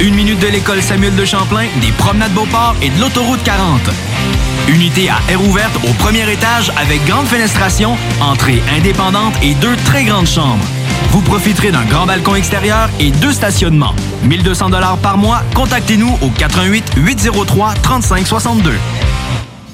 Une minute de l'école Samuel de Champlain, des promenades Beauport et de l'autoroute 40. Unité à air ouverte au premier étage avec grande fenestration, entrée indépendante et deux très grandes chambres. Vous profiterez d'un grand balcon extérieur et deux stationnements. 1200 dollars par mois. Contactez-nous au 88 803 3562.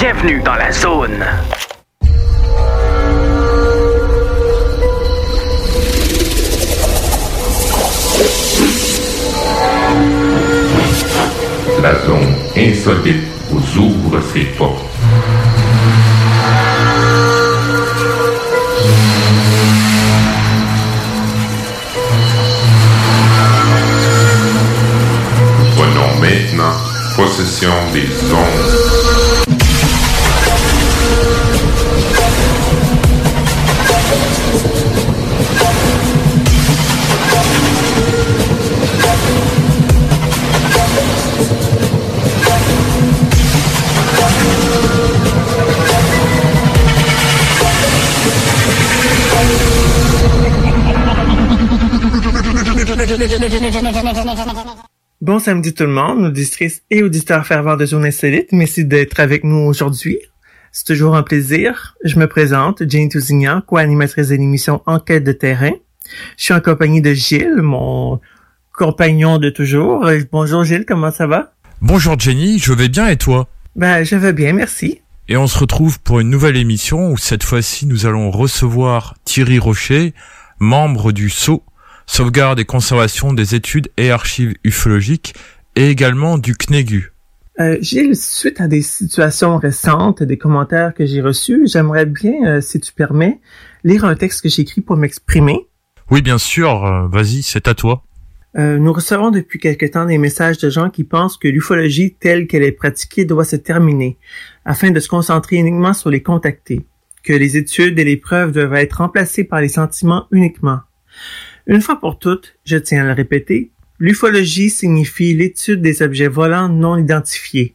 Bienvenue dans la zone. La zone insolite vous ouvre ses portes. Prenons maintenant possession des ondes. Bon samedi tout le monde, auditrices et auditeurs fervents de Journée Insolite. Merci d'être avec nous aujourd'hui. C'est toujours un plaisir. Je me présente, Jane Tousignan, co-animatrice de l'émission Enquête de terrain. Je suis en compagnie de Gilles, mon compagnon de toujours. Euh, Bonjour Gilles, comment ça va? Bonjour Jenny, je vais bien et toi? Ben, je vais bien, merci. Et on se retrouve pour une nouvelle émission où cette fois-ci nous allons recevoir Thierry Rocher, membre du SO, sauvegarde et conservation des études et archives ufologiques, et également du CNEGU. Euh, Gilles, suite à des situations récentes, des commentaires que j'ai reçus, j'aimerais bien, euh, si tu permets, lire un texte que j'ai écrit pour m'exprimer. Oui, bien sûr, euh, vas-y, c'est à toi. Euh, nous recevons depuis quelque temps des messages de gens qui pensent que l'ufologie telle qu'elle est pratiquée doit se terminer, afin de se concentrer uniquement sur les contactés, que les études et les preuves doivent être remplacées par les sentiments uniquement. Une fois pour toutes, je tiens à le répéter, l'ufologie signifie l'étude des objets volants non identifiés,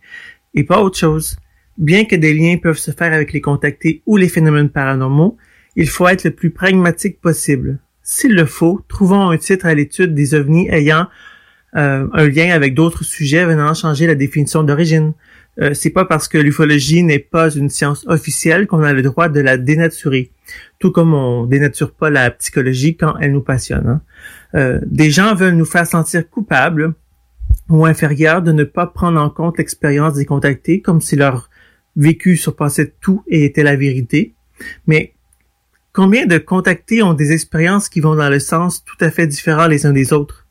et pas autre chose. Bien que des liens peuvent se faire avec les contactés ou les phénomènes paranormaux, il faut être le plus pragmatique possible. S'il le faut, trouvons un titre à l'étude des ovnis ayant euh, un lien avec d'autres sujets venant changer la définition d'origine. Euh, c'est pas parce que l'ufologie n'est pas une science officielle qu'on a le droit de la dénaturer, tout comme on dénature pas la psychologie quand elle nous passionne. hein. Euh, des gens veulent nous faire sentir coupables ou inférieurs de ne pas prendre en compte l'expérience des contactés comme si leur vécu surpassait tout et était la vérité. Mais combien de contactés ont des expériences qui vont dans le sens tout à fait différent les uns des autres?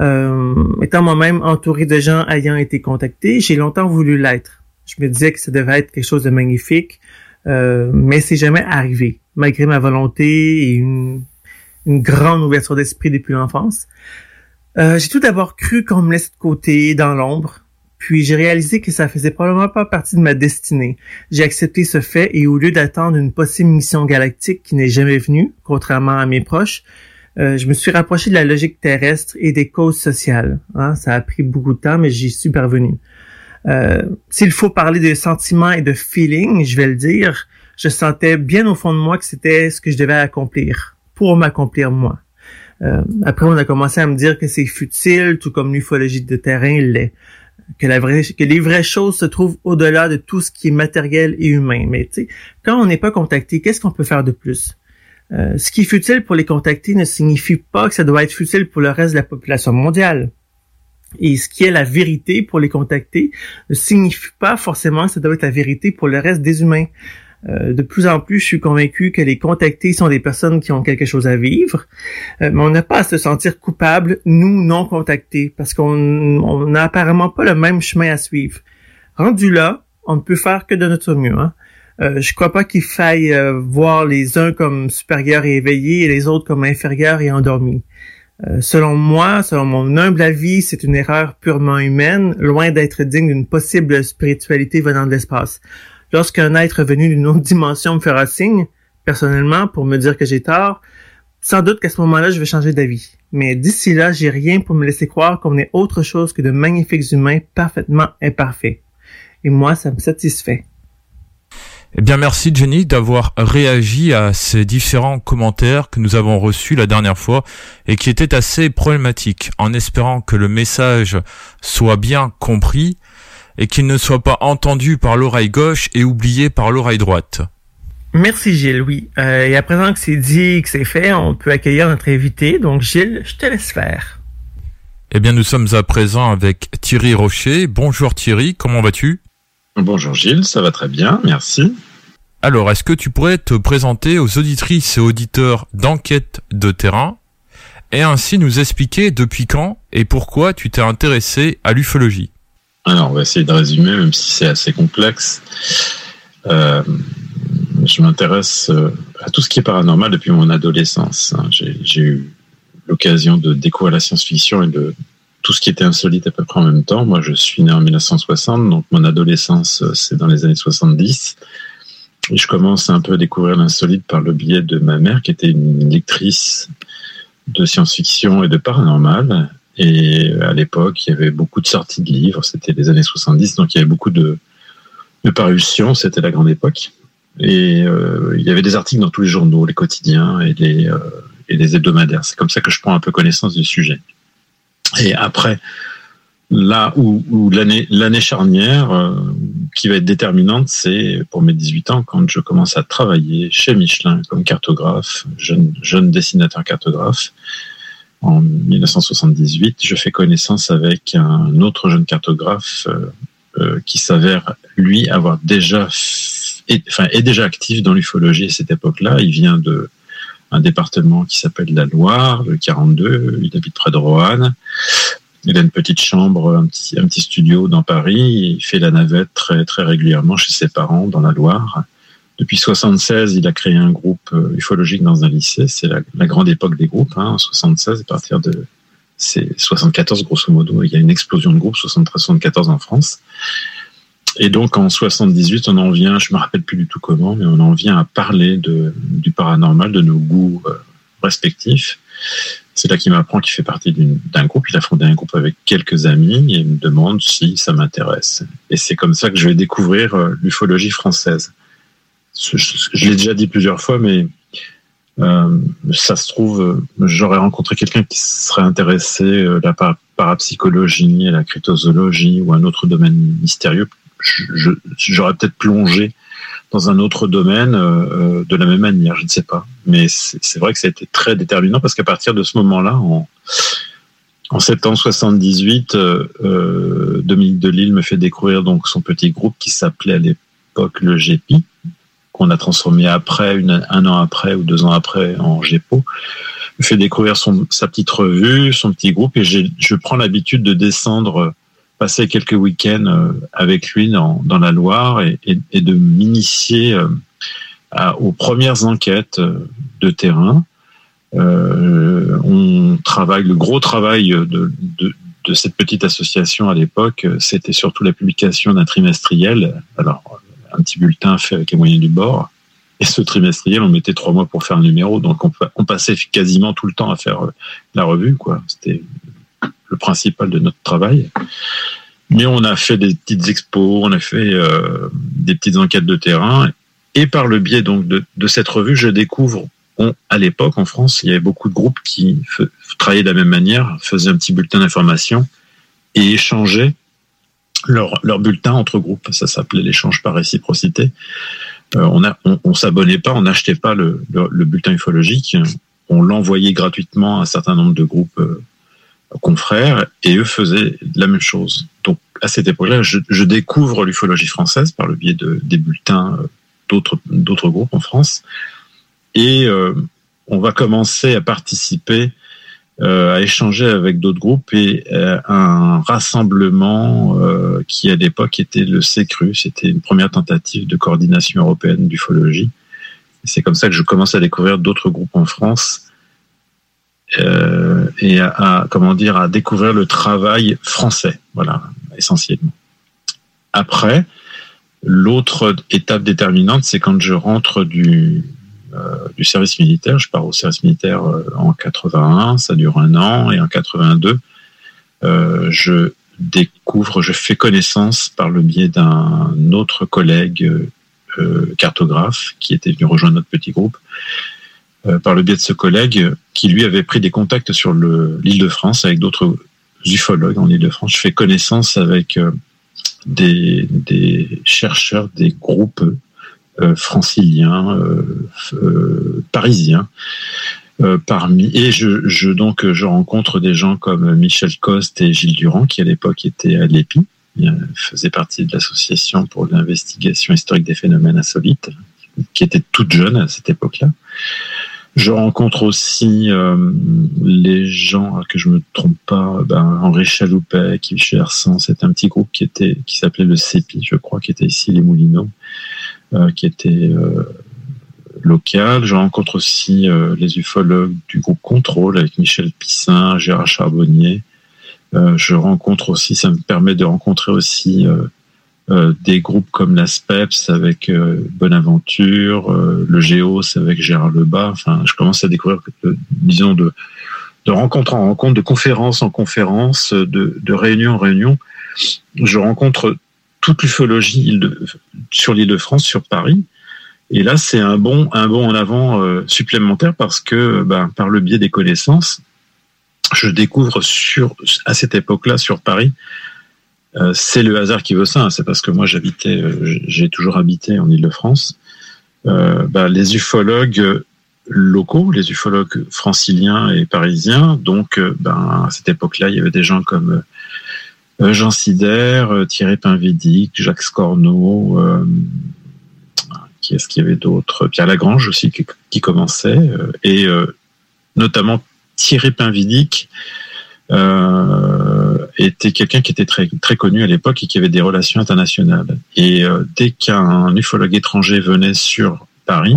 Euh, étant moi-même entouré de gens ayant été contactés, j'ai longtemps voulu l'être. Je me disais que ça devait être quelque chose de magnifique, euh, mais c'est jamais arrivé, malgré ma volonté et une, une grande ouverture d'esprit depuis l'enfance. Euh, j'ai tout d'abord cru qu'on me laisse de côté, dans l'ombre, puis j'ai réalisé que ça faisait probablement pas partie de ma destinée. J'ai accepté ce fait et au lieu d'attendre une possible mission galactique qui n'est jamais venue, contrairement à mes proches, euh, je me suis rapproché de la logique terrestre et des causes sociales. Hein. Ça a pris beaucoup de temps, mais j'y suis parvenu. Euh, S'il faut parler de sentiments et de feeling, je vais le dire, je sentais bien au fond de moi que c'était ce que je devais accomplir, pour m'accomplir moi. Euh, après, on a commencé à me dire que c'est futile, tout comme l'ufologie de terrain l'est. Que, que les vraies choses se trouvent au-delà de tout ce qui est matériel et humain. Mais tu sais, quand on n'est pas contacté, qu'est-ce qu'on peut faire de plus? Euh, ce qui est futile pour les contacter ne signifie pas que ça doit être futile pour le reste de la population mondiale. Et ce qui est la vérité pour les contacter ne signifie pas forcément que ça doit être la vérité pour le reste des humains. Euh, de plus en plus, je suis convaincu que les contactés sont des personnes qui ont quelque chose à vivre, euh, mais on n'a pas à se sentir coupable, nous non contactés, parce qu'on n'a apparemment pas le même chemin à suivre. Rendu là, on ne peut faire que de notre mieux. Hein? Euh, je crois pas qu'il faille euh, voir les uns comme supérieurs et éveillés et les autres comme inférieurs et endormis. Euh, selon moi, selon mon humble avis, c'est une erreur purement humaine, loin d'être digne d'une possible spiritualité venant de l'espace. Lorsqu'un être venu d'une autre dimension me fera signe, personnellement, pour me dire que j'ai tort, sans doute qu'à ce moment-là, je vais changer d'avis. Mais d'ici là, j'ai rien pour me laisser croire qu'on est autre chose que de magnifiques humains parfaitement imparfaits. Et moi, ça me satisfait. Eh bien, merci Jenny d'avoir réagi à ces différents commentaires que nous avons reçus la dernière fois et qui étaient assez problématiques, en espérant que le message soit bien compris et qu'il ne soit pas entendu par l'oreille gauche et oublié par l'oreille droite. Merci Gilles, oui. Euh, et à présent que c'est dit et que c'est fait, on peut accueillir notre invité. Donc Gilles, je te laisse faire. Eh bien, nous sommes à présent avec Thierry Rocher. Bonjour Thierry, comment vas-tu? Bonjour Gilles, ça va très bien, merci. Alors, est-ce que tu pourrais te présenter aux auditrices et auditeurs d'enquête de terrain et ainsi nous expliquer depuis quand et pourquoi tu t'es intéressé à l'ufologie? Alors, on va essayer de résumer, même si c'est assez complexe. Euh, je m'intéresse euh, à tout ce qui est paranormal depuis mon adolescence. Hein. J'ai eu l'occasion de découvrir la science-fiction et de tout ce qui était insolite à peu près en même temps. Moi, je suis né en 1960, donc mon adolescence, euh, c'est dans les années 70. Je commence un peu à découvrir l'insolite par le biais de ma mère, qui était une lectrice de science-fiction et de paranormal. Et à l'époque, il y avait beaucoup de sorties de livres. C'était les années 70, donc il y avait beaucoup de, de parutions. C'était la grande époque. Et euh, il y avait des articles dans tous les journaux, les quotidiens et les, euh, et hebdomadaires. C'est comme ça que je prends un peu connaissance du sujet. Et après, là où, l'année l'année charnière euh, qui va être déterminante, c'est pour mes 18 ans quand je commence à travailler chez Michelin comme cartographe, jeune dessinateur cartographe. En 1978, je fais connaissance avec un autre jeune cartographe euh, euh, qui s'avère lui avoir déjà enfin est déjà actif dans l'ufologie à cette époque-là. Il vient de un département qui s'appelle la Loire, le 42. Il habite près de Roanne. Il a une petite chambre, un petit, studio dans Paris. Il fait la navette très, très régulièrement chez ses parents dans la Loire. Depuis 76, il a créé un groupe euh, ufologique dans un lycée. C'est la, grande époque des groupes. Hein, en 76, à partir de c'est 74 grosso modo, il y a une explosion de groupes, 73-74 en France. Et donc en 78, on en vient, je me rappelle plus du tout comment, mais on en vient à parler du paranormal, de nos goûts euh, respectifs. C'est là qu'il m'apprend qu'il fait partie d'un groupe. Il a fondé un groupe avec quelques amis et me demande si ça m'intéresse. Et c'est comme ça que je vais découvrir euh, l'ufologie française. Je, l'ai déjà dit plusieurs fois, mais euh, ça se trouve, j'aurais rencontré quelqu'un qui serait intéressé euh, la parapsychologie, la cryptozoologie ou un autre domaine mystérieux. J'aurais peut-être plongé dans un autre domaine euh, de la même manière, je ne sais pas. Mais c'est vrai que ça a été très déterminant parce qu'à partir de ce moment-là, en, septembre 78, euh, euh, Dominique Delisle me fait découvrir donc son petit groupe qui s'appelait à l'époque le GEPI, qu'on a transformé après, un an après ou deux ans après en GEPO. Me fait découvrir son, sa petite revue, son petit groupe et je prends l'habitude de descendre passer quelques week-ends euh, avec lui dans, dans la Loire et, de m'initier euh, aux premières enquêtes de terrain. on travaille, le gros travail de, de cette petite association à l'époque, c'était surtout la publication d'un trimestriel. Alors, un petit bulletin fait avec les moyens du bord. Et ce trimestriel, on mettait trois mois pour faire un numéro, donc on, passait quasiment tout le temps à faire la revue, quoi. C'était le principal de notre travail. Mais on a fait des petites expos, on a fait euh, des petites enquêtes de terrain, et par le biais donc de, cette revue, je découvre à l'époque, en France, il y avait beaucoup de groupes qui travaillaient de la même manière, faisaient un petit bulletin d'information et échangeaient leur, bulletin entre groupes. Ça s'appelait l'échange par réciprocité. Euh, on a, on, s'abonnait pas, on n'achetait pas le, le, bulletin ufologique. On l'envoyait gratuitement à un certain nombre de groupes euh, confrères et eux faisaient la même chose. Donc à cette époque-là, je, découvre l'ufologie française par le biais de, des bulletins euh, d'autres groupes en France et on va commencer à participer euh, à échanger avec d'autres groupes et euh, un rassemblement euh, qui à l'époque était le CECRU, c'était une première tentative de coordination européenne d'ufologie. C'est comme ça que je commence à découvrir d'autres groupes en France et à, comment dire à découvrir le travail français, voilà essentiellement. Après, l'autre étape déterminante, c'est quand je rentre du euh, du service militaire. Je pars au service militaire euh, en 81, ça dure un an, et en 82, euh, je découvre, je fais connaissance par le biais d'un autre collègue cartographe qui était venu rejoindre notre petit groupe, par le biais de ce collègue qui lui avait pris des contacts sur l'île de France avec d'autres ufologues en île de France. Je fais connaissance avec des, des chercheurs des groupes euh, francilien, euh, euh, parisien. parmi et je, je, donc je rencontre des gens comme Michel Coste et Gilles Durand qui à l'époque étaient à l'EPI, faisaient partie de l'association pour l'investigation historique des phénomènes insolites, qui était toute jeune à cette époque-là. Je rencontre aussi les gens, que je me trompe pas, ben, Henri Chaloupet, qui chez Arsan, c'est un petit groupe qui était, qui s'appelait le CEPI, je crois, qui était ici les Moulineaux. Euh, qui était euh, local. Je rencontre aussi euh, les ufologues du groupe Contrôle avec Michel Pissin, Gérard Charbonnier. je rencontre aussi, ça me permet de rencontrer aussi des groupes comme la SPEPS avec Bonaventure, le Géos avec Gérard Lebas. Enfin, je commence à découvrir, disons, de, de rencontre en rencontre, de conférence en conférence, de, de réunion en réunion. Je rencontre toute l'ufologie sur l'île de France, sur Paris. Et là, c'est un bon, un bon en avant euh, supplémentaire parce que, ben, par le biais des connaissances, je découvre sur, à cette époque-là, sur Paris, euh, c'est le hasard qui veut ça. Hein. c'est parce que moi, j'habitais, euh, j'ai toujours habité en Île-de-France. Ben, les ufologues locaux, les ufologues franciliens et parisiens. Donc, ben, à cette époque-là, il y avait des gens comme euh, Jean Sider, euh, Thierry Pinvidic, Jacques Scorneau, euh, qui est-ce qu'il y avait d'autres? Pierre Lagrange aussi qui, commençait, et notamment Thierry Pinvidic était quelqu'un qui était très, très connu à l'époque et qui avait des relations internationales. Et dès qu'un ufologue étranger venait sur Paris,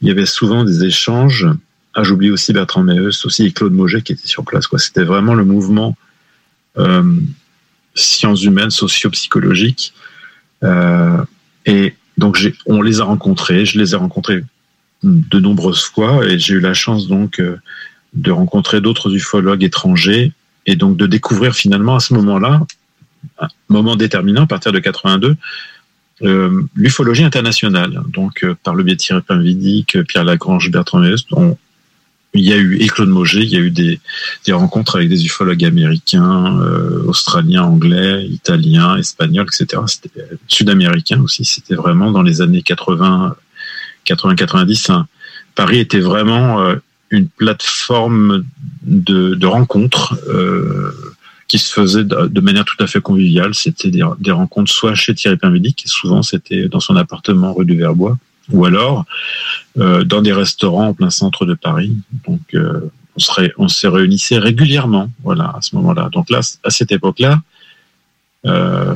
il y avait souvent des échanges. Ah, j'oublie aussi Bertrand Meus, aussi et Claude Moget qui était sur place. C'était vraiment le mouvement sciences humaines, socio-psychologiques. Euh, et donc, on les a rencontrés, je les ai rencontrés de nombreuses fois, et j'ai eu la chance donc euh, de rencontrer d'autres ufologues étrangers, et donc de découvrir finalement à ce moment-là, un moment déterminant à partir de 82, euh, l'ufologie internationale. Donc, euh, par le biais de Thierry Pinvidic, Pierre Lagrange, Bertrand Meus, on, il y a eu, et Claude Moget, il y a eu des, rencontres avec des ufologues américains, euh, australiens, anglais, italiens, espagnols, etc. Sud-américains aussi. C'était vraiment dans les années 80, 80, 90. Paris était vraiment euh, une plateforme de, de rencontres euh, qui se faisait de, manière tout à fait conviviale. C'était des, des, rencontres soit chez Thierry Pinvidic, souvent c'était dans son appartement rue du Verbois, ou alors euh, dans des restaurants en plein centre de Paris. Donc euh, on serait, on se réunissait régulièrement, voilà, à ce moment-là. Donc là, à cette époque-là, euh,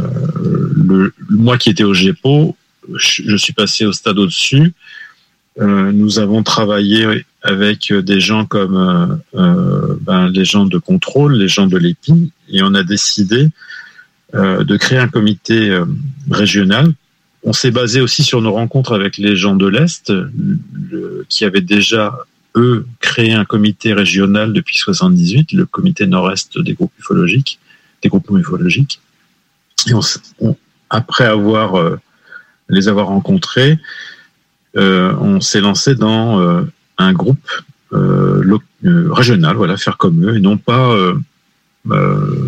le, moi qui étais au GEPO, je, suis passé au stade au-dessus nous avons travaillé avec des gens comme ben, les gens de contrôle, les gens de l'EPI, et on a décidé de créer un comité régional on s'est basé aussi sur nos rencontres avec les gens de l'Est, qui avaient déjà, eux, créé un comité régional depuis 78, le comité nord-est des groupes ufologiques, des groupes ufologiques. Et après avoir euh, les avoir rencontrés, euh, on s'est lancé dans euh, un groupe régional, voilà, faire comme eux, et non pas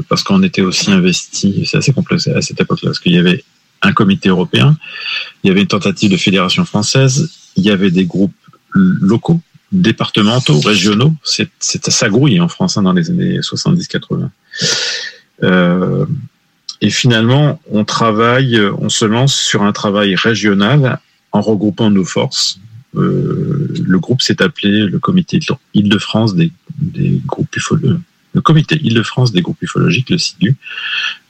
parce qu'on était aussi investi. C'est assez complexe à cette époque-là, parce qu'il y avait un comité européen, il y avait une tentative de fédération française, il y avait des groupes locaux, départementaux, régionaux. C'était ça grouille en France hein, dans les années 70-80. Euh, et finalement, on travaille, on se lance sur un travail régional en regroupant nos forces. Euh, le groupe s'est appelé le Comité Île-de-France des, groupes ufologues le comité Île-de-France des groupes ufologiques, le CIGU,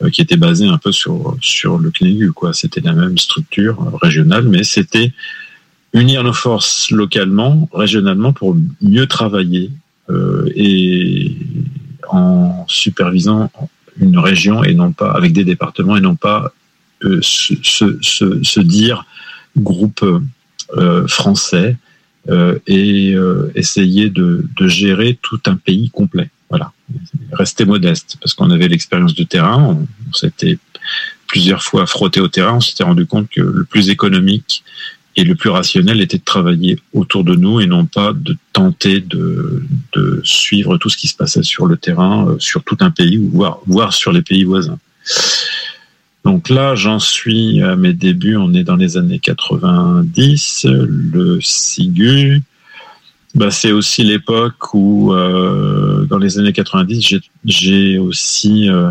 euh, qui était basé un peu sur, le CNEGU. Quoi. C'était la même structure euh, régionale, mais c'était unir nos forces localement, régionalement, pour mieux travailler euh, et en supervisant une région et non pas avec des départements et non pas se, se, dire groupe français et essayer de, de gérer tout un pays complet. Voilà, rester modeste parce qu'on avait l'expérience de terrain, on, s'était plusieurs fois frotté au terrain, on s'était rendu compte que le plus économique et le plus rationnel était de travailler autour de nous et non pas de tenter de, de suivre tout ce qui se passait sur le terrain, euh, sur tout un pays ou voire, voire sur les pays voisins. Donc là, j'en suis à mes débuts, on est dans les années 90, le SIGU, bah, c'est aussi l'époque où, euh, dans les années 90, j'ai aussi euh,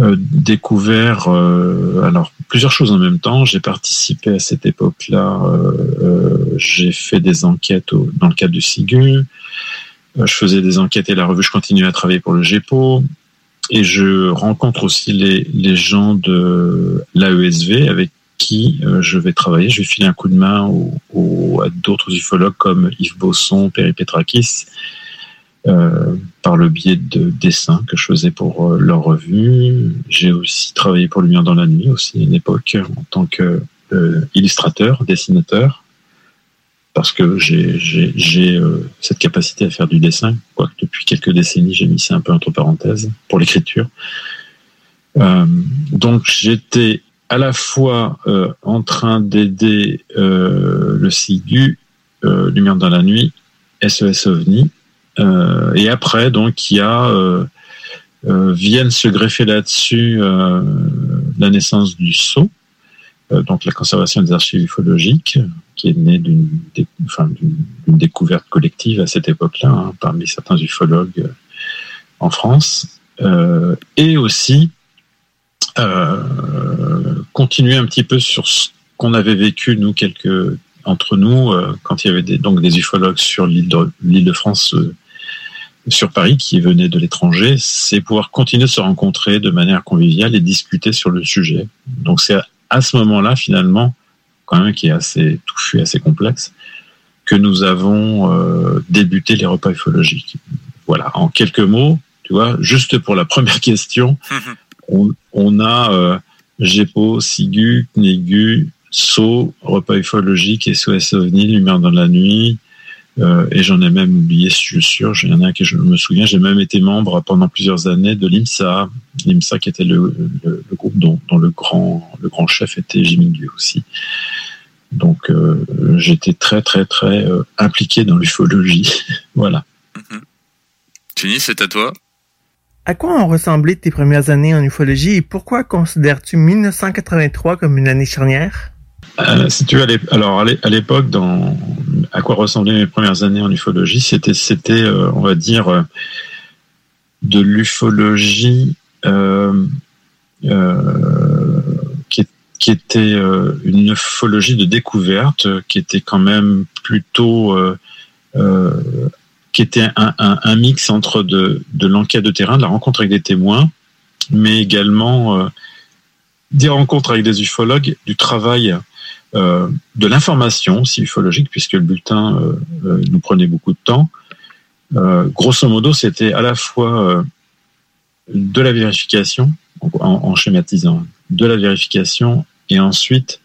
euh, découvert alors plusieurs choses en même temps. J'ai participé à cette époque-là. j'ai fait des enquêtes dans le cadre du SIGU. je faisais des enquêtes et la revue. Je continuais à travailler pour le GEPO. Et je rencontre aussi les, les gens de l'AESV avec qui euh, je vais travailler. Je vais filer un coup de main à d'autres ufologues comme Yves Bosson, Perry Petrakis, euh, par le biais de dessins que je faisais pour euh, leur revue. J'ai aussi travaillé pour Lumière dans la nuit, aussi à une époque, en tant que illustrateur, dessinateur, parce que j'ai cette capacité à faire du dessin, quoique depuis quelques décennies, j'ai mis ça un peu entre parenthèses pour l'écriture. donc j'étais à la fois euh, en train d'aider euh, le SIGU, euh, Lumière dans la nuit, SOS OVNI, et après, donc, il y a viennent se greffer là-dessus la naissance du SO, donc la conservation des archives ufologiques, qui est née d'une découverte collective à cette époque-là, hein, parmi certains ufologues en France, et aussi euh, continuer un petit peu sur ce qu'on avait vécu nous quelques entre nous euh, quand il y avait des, donc des ufologues sur l'île de, de France euh, sur Paris qui venaient de l'étranger, c'est pouvoir continuer de se rencontrer de manière conviviale et discuter sur le sujet. Donc c'est à ce moment-là finalement quand même qui est assez touffu, assez complexe, que nous avons débuté les repas ufologiques. Voilà, en quelques mots, tu vois, juste pour la première question, on, a euh, GEPO, SIGU, CNEGU, SO, repas ufologique, SOS OVNI, Lumière dans la nuit, euh, et j'en ai même oublié, je suis sûr, il y en a que je me souviens, j'ai même été membre pendant plusieurs années de l'IMSA, l'IMSA qui était le, groupe dont, le, grand, le grand chef était Jimmy Dieu aussi. Donc euh, j'étais très très très impliqué dans l'ufologie. voilà. Mmh. c'est à toi. À quoi ont ressemblé tes premières années en ufologie et pourquoi considères-tu 1983 comme une année charnière? Euh, alors à l'époque, dans à quoi ressemblaient mes premières années en ufologie, c'était, c'était, euh, on va dire, euh, de l'ufologie qui, était une ufologie de découverte, qui était quand même plutôt qui était un, mix entre de, l'enquête de terrain, de la rencontre avec des témoins, mais également des rencontres avec des ufologues, du travail de l'information aussi ufologique, puisque le bulletin nous prenait beaucoup de temps. grosso modo, c'était à la fois de la vérification, en, schématisant, de la vérification et ensuite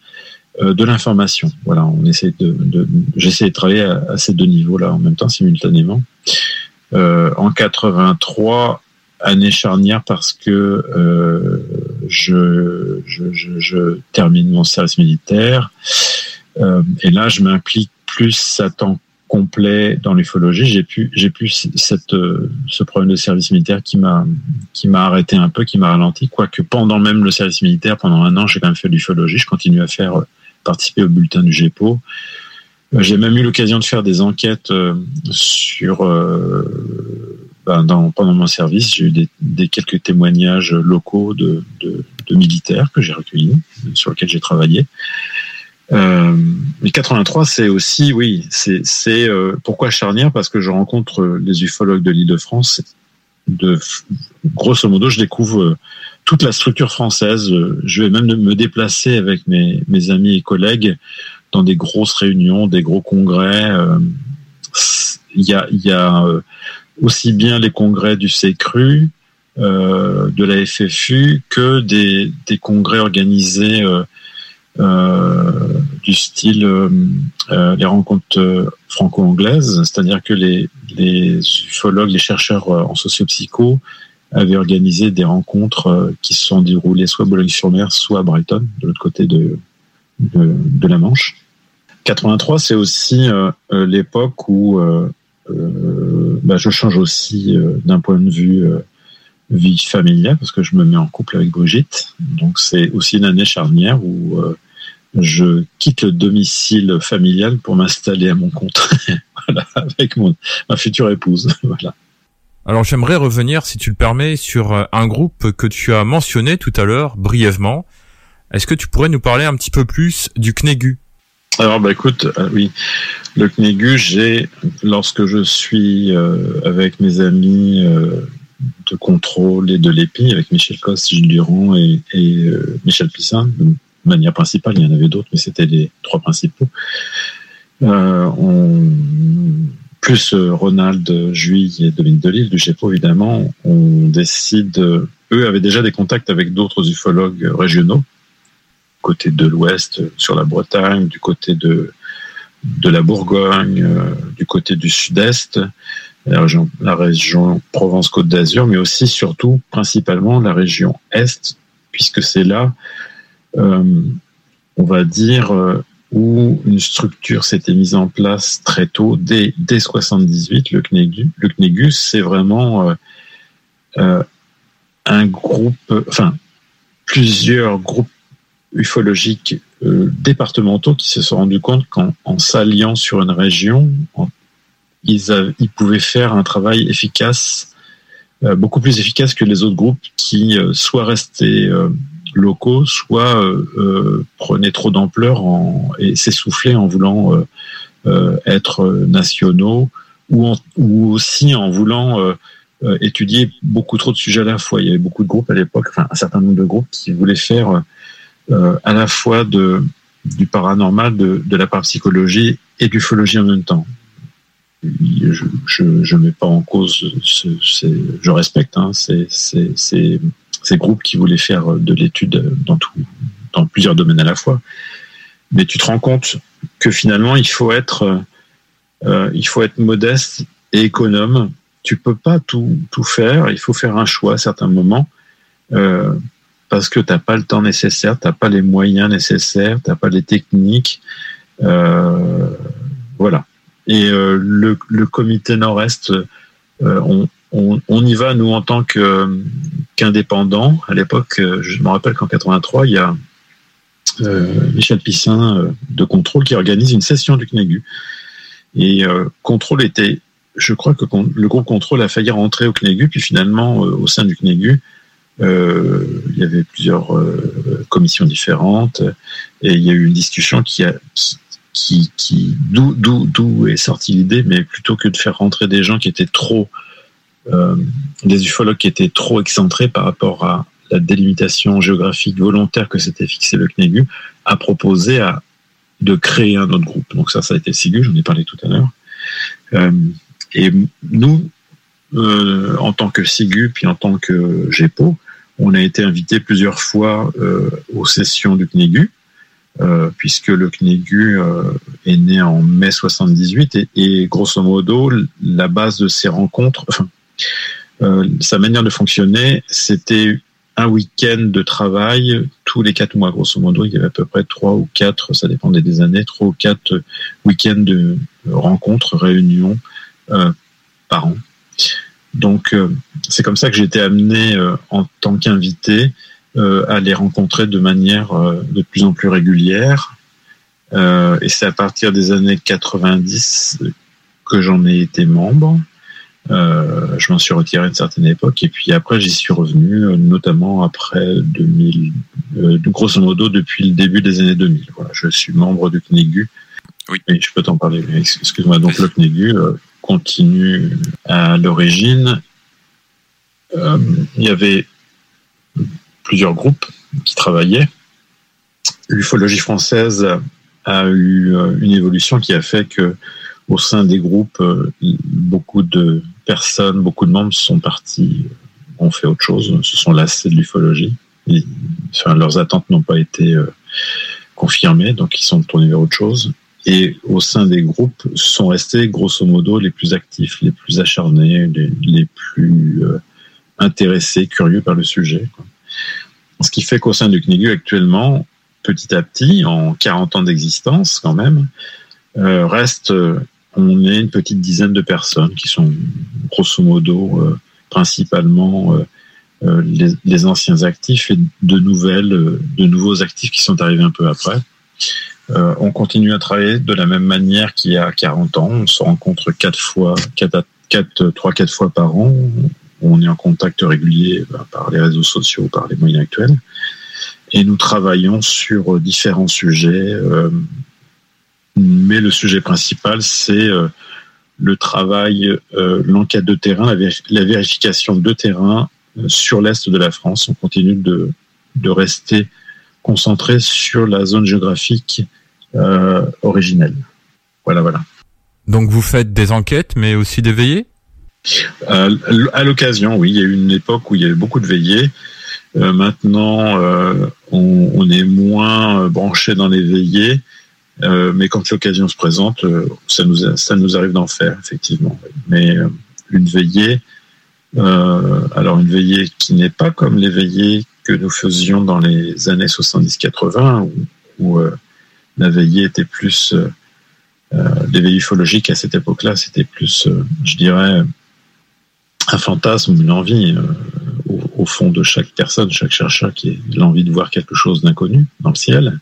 de l'information. Voilà, on essaie de, j'essaie de travailler à, ces deux niveaux-là en même temps, simultanément. en 83, année charnière parce que euh, je, je, je, termine mon service militaire euh, et là je m'implique plus à temps complet dans l'ufologie. J'ai pu j'ai pu cette ce problème de service militaire qui m'a qui m'a arrêté un peu, qui m'a ralenti. Quoique pendant même le service militaire, pendant un an, j'ai quand même fait l'ufologie. Je continue à faire participer au bulletin du GEPO. Euh, j'ai même eu l'occasion de faire des enquêtes sur ben, pendant mon service, j'ai eu des, quelques témoignages locaux de, militaires que j'ai recueillis, sur lesquels j'ai travaillé. Euh, mais 83, c'est aussi, oui, c'est euh, pourquoi charnière Parce que je rencontre les ufologues de l'Île-de-France. De, grosso modo, je découvre euh, toute la structure française. Je vais même me déplacer avec mes, mes amis et collègues dans des grosses réunions, des gros congrès. Il y a, y a aussi bien les congrès du CECRU, euh, de la FFU, que des, des congrès organisés euh, euh, du style euh, les rencontres franco-anglaises, c'est-à-dire que les, les ufologues, les chercheurs en sociopsycho avaient organisé des rencontres qui se sont déroulées soit à Boulogne-sur-Mer, soit à Brighton, de l'autre côté de, de, de, la Manche. 83, c'est aussi l'époque où euh, bah, je change aussi euh, d'un point de vue euh, vie familiale parce que je me mets en couple avec Brigitte. Donc c'est aussi une année charnière où je quitte le domicile familial pour m'installer à mon compte voilà, avec mon, ma future épouse. voilà. Alors j'aimerais revenir, si tu le permets, sur un groupe que tu as mentionné tout à l'heure brièvement. Est-ce que tu pourrais nous parler un petit peu plus du CNEGU alors, bah, écoute, euh, oui, le CNEGU, j'ai, lorsque je suis euh, avec mes amis euh, de contrôle et de l'EPI, avec Michel Coste, Gilles Durand et, Michel Pissin, de manière principale, il y en avait d'autres, mais c'était les trois principaux. on, plus Ronald Juillet et Dominique Delille du GEPO, évidemment, on décide, eux avaient déjà des contacts avec d'autres ufologues régionaux, côté de l'ouest sur la Bretagne, du côté de, de la Bourgogne, euh, du côté du sud-est, la région, Provence-Côte d'Azur, mais aussi surtout principalement la région est, puisque c'est là, euh, on va dire, euh, où une structure s'était mise en place très tôt, dès, dès 78, le CNEGU. Le CNEGU, c'est vraiment un groupe, enfin, plusieurs groupes ufologiques euh, départementaux qui se sont rendus compte qu'en s'alliant sur une région, ils, pouvaient faire un travail efficace, euh, beaucoup plus efficace que les autres groupes qui euh, soit restaient locaux, soit prenaient trop d'ampleur et s'essoufflaient en voulant être nationaux ou, ou, aussi en voulant étudier beaucoup trop de sujets à la fois. Il y avait beaucoup de groupes à l'époque, enfin un certain nombre de groupes qui voulaient faire euh, à la fois de, du paranormal, de, de la parapsychologie et du ufologie en même temps. Je ne mets pas en cause, ce, je respecte hein, ces, ces, ces, ces, groupes qui voulaient faire de l'étude dans, tout, dans plusieurs domaines à la fois. Mais tu te rends compte que finalement, il faut être, euh, il faut être modeste et économe. Tu peux pas tout, tout faire. Il faut faire un choix à certains moments. Euh, parce que tu n'as pas le temps nécessaire, tu n'as pas les moyens nécessaires, tu n'as pas les techniques. Euh, voilà. Et euh, le, comité Nord-Est, euh, on, y va, nous, en tant qu'indépendants. à l'époque, je me rappelle qu'en 83, il y a Michel Pissin de Contrôle qui organise une session du CNEGU. Et Contrôle était, je crois que le groupe Contrôle a failli rentrer au CNEGU, puis finalement, au sein du CNEGU, euh, il y avait plusieurs euh, commissions différentes et il y a eu une discussion qui a qui, qui, d'où d'où est sortie l'idée, mais plutôt que de faire rentrer des gens qui étaient trop euh, des ufologues qui étaient trop excentrés par rapport à la délimitation géographique volontaire que s'était fixé le CNEGU, a proposé à de créer un autre groupe. Donc ça, ça a été Sigu, j'en ai parlé tout à l'heure. Et nous, en tant que Sigu, puis en tant que GEPO, on a été invité plusieurs fois euh, aux sessions du CNEGU, euh, puisque le CNEGU euh, est né en mai 78 et, grosso modo, la base de ces rencontres, sa manière de fonctionner, c'était un week-end de travail tous les quatre mois, grosso modo. Il y avait à peu près trois ou quatre, ça dépendait des années, trois ou quatre week-ends de rencontres, réunions par an. Donc, euh, c'est comme ça que j'ai été amené euh, en tant qu'invité euh, à les rencontrer de manière de plus en plus régulière. et c'est à partir des années 90 que j'en ai été membre. Euh, je m'en suis retiré à une certaine époque et puis après j'y suis revenu, notamment après 2000, euh, grosso modo depuis le début des années 2000. Voilà, je suis membre du CNEGU. Oui. Et je peux t'en parler. Excuse-moi. Donc le CNEGU euh, continue à l'origine. Euh, il y avait plusieurs groupes qui travaillaient. L'ufologie française a eu une évolution qui a fait que au sein des groupes, beaucoup de personnes, beaucoup de membres sont partis, ont fait autre chose, se sont lassés de l'ufologie. Leurs attentes n'ont pas été euh, confirmées, donc ils sont tournés vers autre chose. Et au sein des groupes, sont restés grosso modo les plus actifs, les plus acharnés, les, plus euh, intéressés, curieux par le sujet. Quoi. Ce qui fait qu'au sein du CNIGU actuellement, petit à petit, en 40 ans d'existence quand même, euh, reste on est une petite dizaine de personnes qui sont grosso modo euh, principalement euh, euh, les, les, anciens actifs et de nouvelles, de nouveaux actifs qui sont arrivés un peu après. On continue à travailler de la même manière qu'il y a 40 ans. On se rencontre quatre fois, trois, quatre fois par an. On est en contact régulier ben, par les réseaux sociaux, par les moyens actuels. Et nous travaillons sur différents sujets, euh, mais le sujet principal, c'est euh, le travail, euh, l'enquête de terrain, la, la, vérification de terrain euh, sur l'est de la France. On continue de, rester concentré sur la zone géographique euh, originelle. Voilà, voilà. Donc vous faites des enquêtes, mais aussi des veillées? Euh, À l'occasion, oui. Il y a eu une époque où il y avait beaucoup de veillées. Euh, maintenant, on, on, est moins branché dans les veillées. Mais quand l'occasion se présente, ça nous ça nous arrive d'en faire effectivement. Mais une veillée, alors une veillée qui n'est pas comme les veillées que nous faisions dans les années 70-80 où, où la veillée était plus les veillées ufologiques à cette époque-là, c'était plus, je dirais, un fantasme, une envie au, fond de chaque personne, chaque chercheur qui a l'envie de voir quelque chose d'inconnu dans le ciel.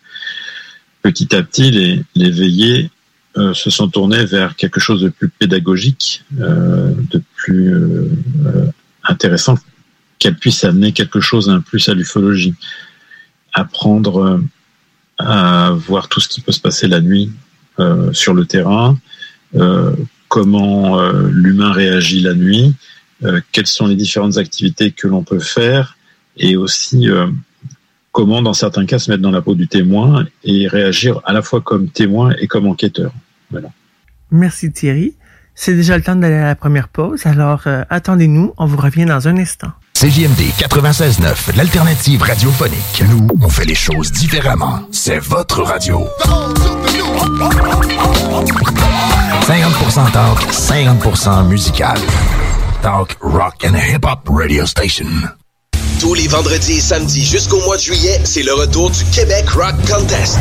Petit à petit, les, veillées euh, se sont tournés vers quelque chose de plus pédagogique, euh, de plus euh, intéressant, qu'elle puisse amener quelque chose d'un plus à l'ufologie. Apprendre à voir tout ce qui peut se passer la nuit sur le terrain, comment l'humain réagit la nuit, quelles sont les différentes activités que l'on peut faire, et aussi comment, dans certains cas, se mettre dans la peau du témoin et réagir à la fois comme témoin et comme enquêteur. Voilà. Merci Thierry. C'est déjà le temps d'aller à la première pause, alors euh, attendez-nous, on vous revient dans un instant. CJMD 96.9, l'alternative radiophonique. Nous, on fait les choses différemment. C'est votre radio. 50% talk, 50% musical. Talk, rock and hip-hop radio station. Tous les vendredis et samedis jusqu'au mois de juillet, c'est le retour du Québec Rock Contest.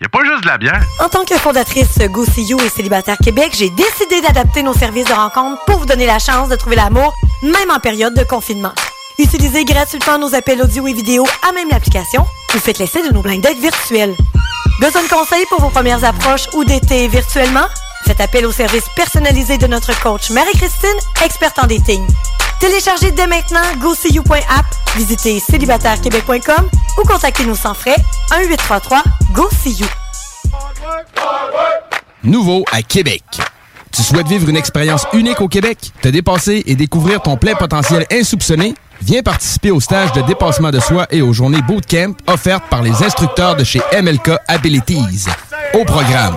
y a pas juste de la bière. En tant que fondatrice Go See You et Célibataire Québec, j'ai décidé d'adapter nos services de rencontre pour vous donner la chance de trouver l'amour, même en période de confinement. Utilisez gratuitement nos appels audio et vidéo à même l'application ou faites l'essai de nos blind dates virtuels. Besoin de conseils pour vos premières approches ou d'été virtuellement? Faites appel au service personnalisé de notre coach Marie-Christine, experte en dating. Téléchargez dès maintenant GoSeeYou.app, visitez célibatairequebec.com ou contactez-nous sans frais 1-833-GO-SEE-YOU. Nouveau à Québec. Tu souhaites vivre une expérience unique au Québec, te dépasser et découvrir ton plein potentiel insoupçonné? Viens participer au stage de dépassement de soi et aux journées bootcamp offertes par les instructeurs de chez MLK Abilities. Au programme,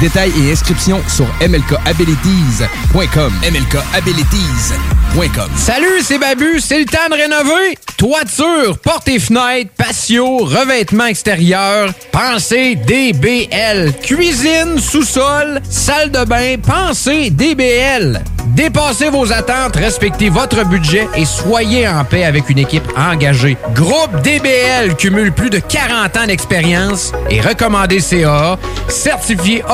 Détails et inscriptions sur mlkabilities.com. mlkabilities.com. Salut, c'est Babu, c'est le temps de rénover. Toiture, portes et fenêtres, patio, revêtement extérieur, pensez DBL. Cuisine, sous-sol, salle de bain, pensez DBL. Dépassez vos attentes, respectez votre budget et soyez en paix avec une équipe engagée. Groupe DBL cumule plus de 40 ans d'expérience et recommandé CA, certifié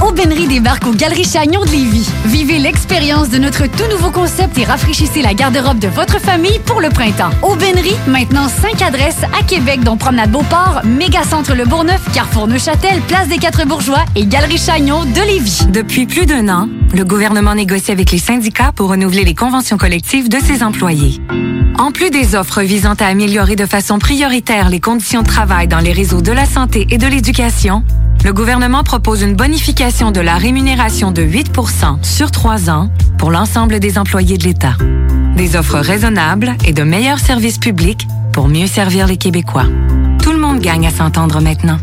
Aubainerie débarque aux Galeries Chagnon de Lévis. Vivez l'expérience de notre tout nouveau concept et rafraîchissez la garde-robe de votre famille pour le printemps. Aubainerie, maintenant 5 adresses à Québec, dont Promenade Beauport, Mégacentre Le Bourgneuf, Carrefour Neuchâtel, Place des Quatre Bourgeois et Galerie Chagnon de Lévis. Depuis plus d'un an, le gouvernement négocie avec les syndicats pour renouveler les conventions collectives de ses employés. En plus des offres visant à améliorer de façon prioritaire les conditions de travail dans les réseaux de la santé et de l'éducation, le gouvernement propose une bonification de la rémunération de 8% sur trois ans pour l'ensemble des employés de l'État. Des offres raisonnables et de meilleurs services publics pour mieux servir les Québécois. Tout le monde gagne à s'entendre maintenant.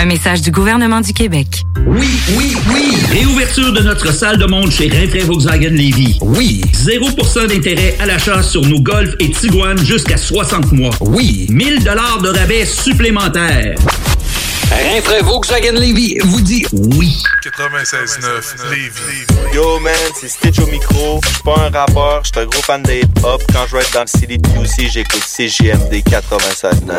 Un message du gouvernement du Québec. Oui, oui, oui! Réouverture de notre salle de monde chez Rinfrae Volkswagen Lévy. Oui! 0% d'intérêt à l'achat sur nos Golf et Tiguan jusqu'à 60 mois. Oui! 1000 dollars de rabais supplémentaires. Rinfrae Volkswagen Lévy vous dit oui. 96.9 Lévys. Yo man, c'est Stitch au micro. Je suis pas un rappeur, je suis un gros fan de hip-hop. Quand je vais être dans le CDQC, j'écoute CGMD 96.9.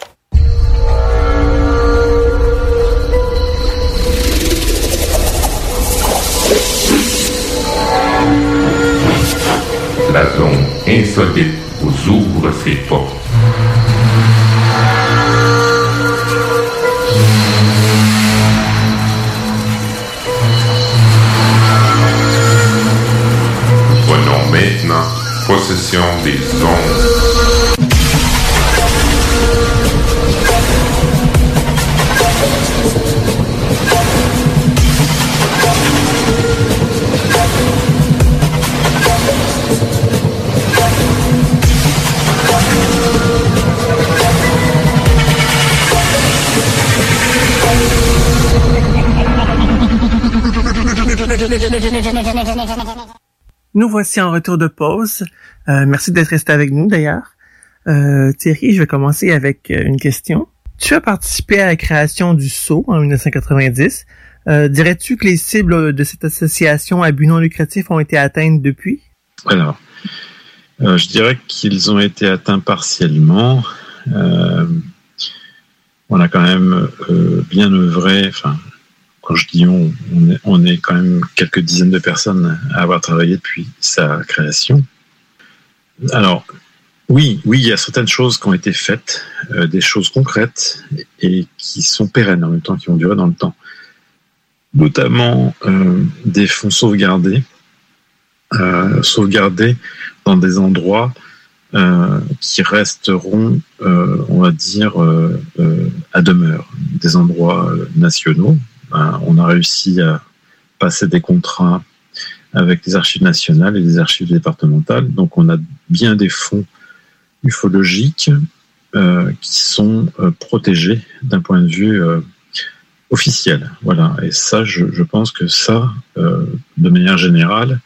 La zone insolite vous ouvre ses voici en retour de pause. Euh, merci d'être resté avec nous d'ailleurs. Euh, Thierry, je vais commencer avec euh, une question. Tu as participé à la création du SO en 1990. Euh, Dirais-tu que les cibles de cette association à but non lucratif ont été atteintes depuis? Alors, je dirais qu'ils ont été atteints partiellement. On a quand même bien œuvré, enfin, je dis on, est, quand même quelques dizaines de personnes à avoir travaillé depuis sa création. Alors, oui, oui, il y a certaines choses qui ont été faites, euh, des choses concrètes et qui sont pérennes en même temps, qui ont duré dans le temps. Notamment euh, des fonds sauvegardés, euh, sauvegardés dans des endroits qui resteront, on va dire, à demeure, des endroits nationaux. Ben, on a réussi à passer des contrats avec les archives nationales et les archives départementales. Donc on a bien des fonds ufologiques euh, qui sont euh, protégés d'un point de vue euh, officiel. Voilà. Et ça, je, pense que ça, euh, de manière générale,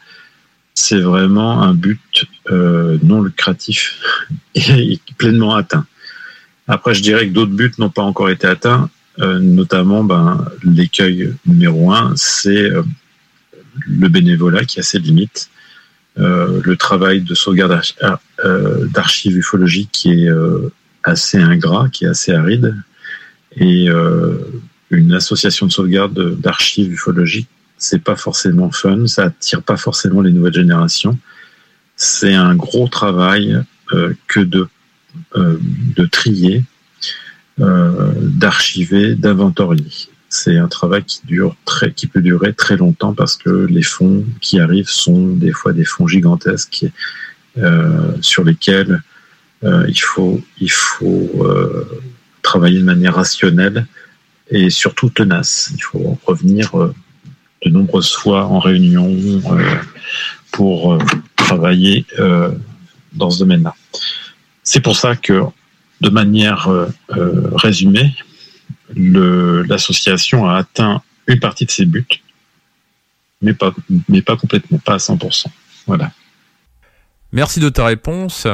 c'est vraiment un but euh, non lucratif et pleinement atteint. Après, je dirais que d'autres buts n'ont pas encore été atteints, euh, notamment ben, l'écueil numéro un, c'est euh, le bénévolat qui a ses limites, euh, le travail de sauvegarde d'arch- euh, d'archives ufologiques qui est euh, assez ingrat, qui est assez aride, et euh, une association de sauvegarde d'archives ufologiques, c'est pas forcément fun, ça attire pas forcément les nouvelles générations. C'est un gros travail euh, que de euh, trier, euh, d'archiver, d'inventorier. C'est un travail qui dure très, qui peut durer très longtemps parce que les fonds qui arrivent sont des fois des fonds gigantesques euh, sur lesquels euh, il faut, il faut euh, travailler de manière rationnelle et surtout tenace. Il faut revenir euh, de nombreuses fois en réunion euh, pour euh, travailler euh, dans ce domaine-là. C'est pour ça que, de manière euh, euh, résumée, l'association a atteint une partie de ses buts, mais pas, mais pas complètement, pas à 100%. Voilà. Merci de ta réponse.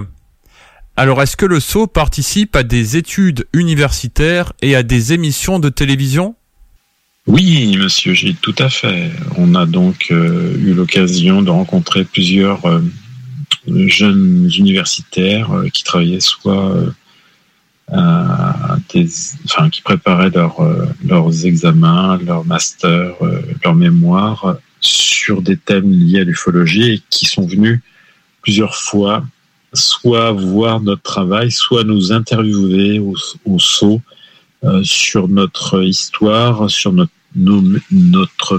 Alors, est-ce que le SO participe à des études universitaires et à des émissions de télévision? Oui, monsieur Gilles, tout à fait. On a donc euh, eu l'occasion de rencontrer plusieurs euh, jeunes universitaires euh, qui travaillaient soit des, enfin, qui préparaient leur, euh, leurs examens, leurs masters, euh, leurs mémoires euh, sur des thèmes liés à l'ufologie et qui sont venus plusieurs fois soit voir notre travail, soit nous interviewer au, au euh, sur notre histoire, sur notre,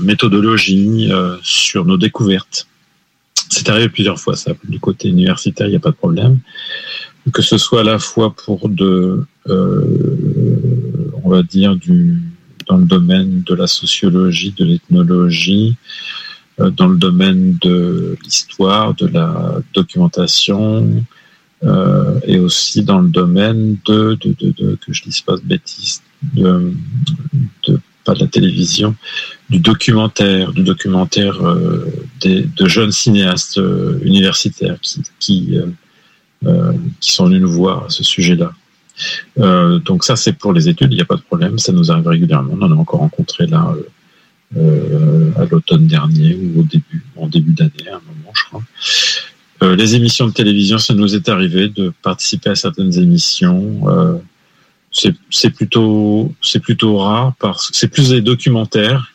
méthodologie, euh, sur nos découvertes. C'est arrivé plusieurs fois, ça. Du côté universitaire, il n'y a pas de problème. Que ce soit à la fois pour de, euh, on va dire, du, dans le domaine de la sociologie, de l'ethnologie, euh, dans le domaine de l'histoire, de la documentation, euh, et aussi dans le domaine de, de, de, de- que je dise pas de bêtises, de, pas de la télévision, du documentaire, du documentaire euh, des, de jeunes cinéastes universitaires qui, qui, qui sont venus nous voir à ce sujet-là. Euh, donc ça, c'est pour les études, il n'y a pas de problème, ça nous arrive régulièrement. On en a encore rencontré là euh, euh, à l'automne dernier ou au début, en début d'année, à un moment, je crois. Euh, les émissions de télévision, ça nous est arrivé de participer à certaines émissions. Euh, c'est plutôt rare parce que c'est plus des documentaires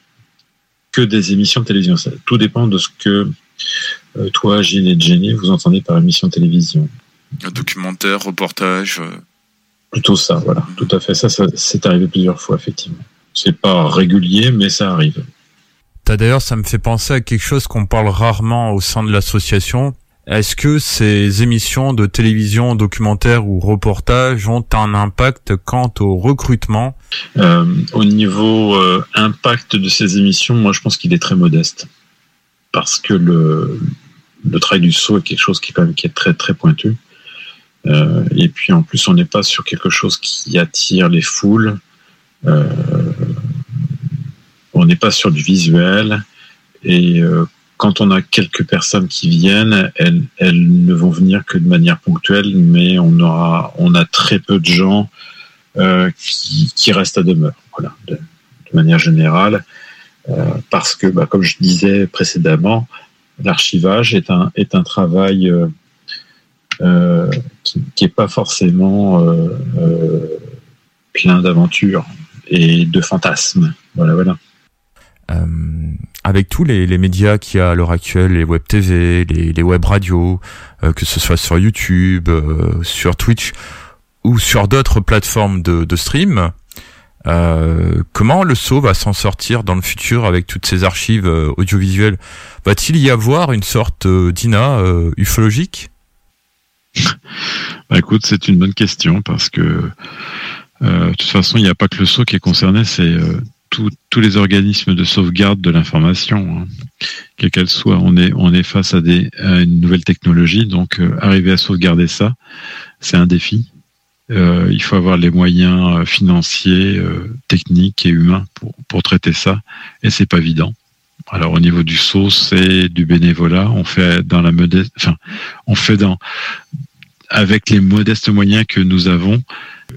que des émissions de télévision. Tout dépend de ce que euh, toi, Gilles et Jenny, vous entendez par émission de télévision. Un documentaire, reportage. euh, Plutôt ça, voilà, tout à fait. Ça, ça c'est arrivé plusieurs fois, effectivement. C'est pas régulier, mais ça arrive. T'as d'ailleurs, ça me fait penser à quelque chose qu'on parle rarement au sein de l'association. Est-ce que ces émissions de télévision, documentaires ou reportages ont un impact quant au recrutement? Euh, au niveau euh, impact de ces émissions, moi je pense qu'il est très modeste. Parce que le, le travail du saut est quelque chose qui, est quand même, qui est très très pointu. Euh, et puis en plus, on n'est pas sur quelque chose qui attire les foules. Euh, on n'est pas sur du visuel. et quand on a quelques personnes qui viennent, elles, ne vont venir que de manière ponctuelle, mais on aura, on a très peu de gens euh, qui, restent à demeure. Voilà, de, manière générale, euh, parce que, bah, comme je disais précédemment, l'archivage est un travail euh, qui n'est pas forcément euh, euh, plein d'aventures et de fantasmes. Voilà, voilà. Avec tous les, médias qu'il y a à l'heure actuelle, les web TV, les, web radios, que ce soit sur YouTube, sur Twitch ou sur d'autres plateformes de, stream, comment le saut va s'en sortir dans le futur avec toutes ces archives audiovisuelles? Va-t-il y avoir une sorte d'INA ufologique? Bah, Écoute, c'est une bonne question parce que de toute façon, il n'y a pas que le saut qui est concerné, c'est tous les organismes de sauvegarde de l'information, hein, quelle qu'elle soit. On est, on est face à, des, à une nouvelle technologie, donc euh, arriver à sauvegarder ça, c'est un défi. Euh, il faut avoir les moyens euh, financiers, euh, techniques et humains pour, pour traiter ça, et c'est pas évident. Alors au niveau du saut, c'est du bénévolat. On fait dans la modeste, enfin, on fait dans avec les modestes moyens que nous avons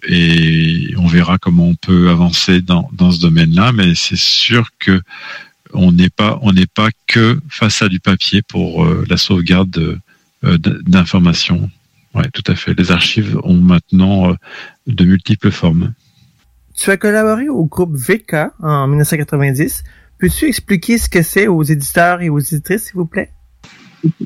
et on verra comment on peut avancer dans, dans ce domaine-là. Mais c'est sûr que on n'est pas on n'est pas que face à du papier pour euh, la sauvegarde euh, d'informations. Ouais, tout à fait. Les archives ont maintenant euh, de multiples formes. Tu as collaboré au groupe VK en 1990. Peux-tu expliquer ce que c'est aux éditeurs et aux éditrices, s'il vous plaît?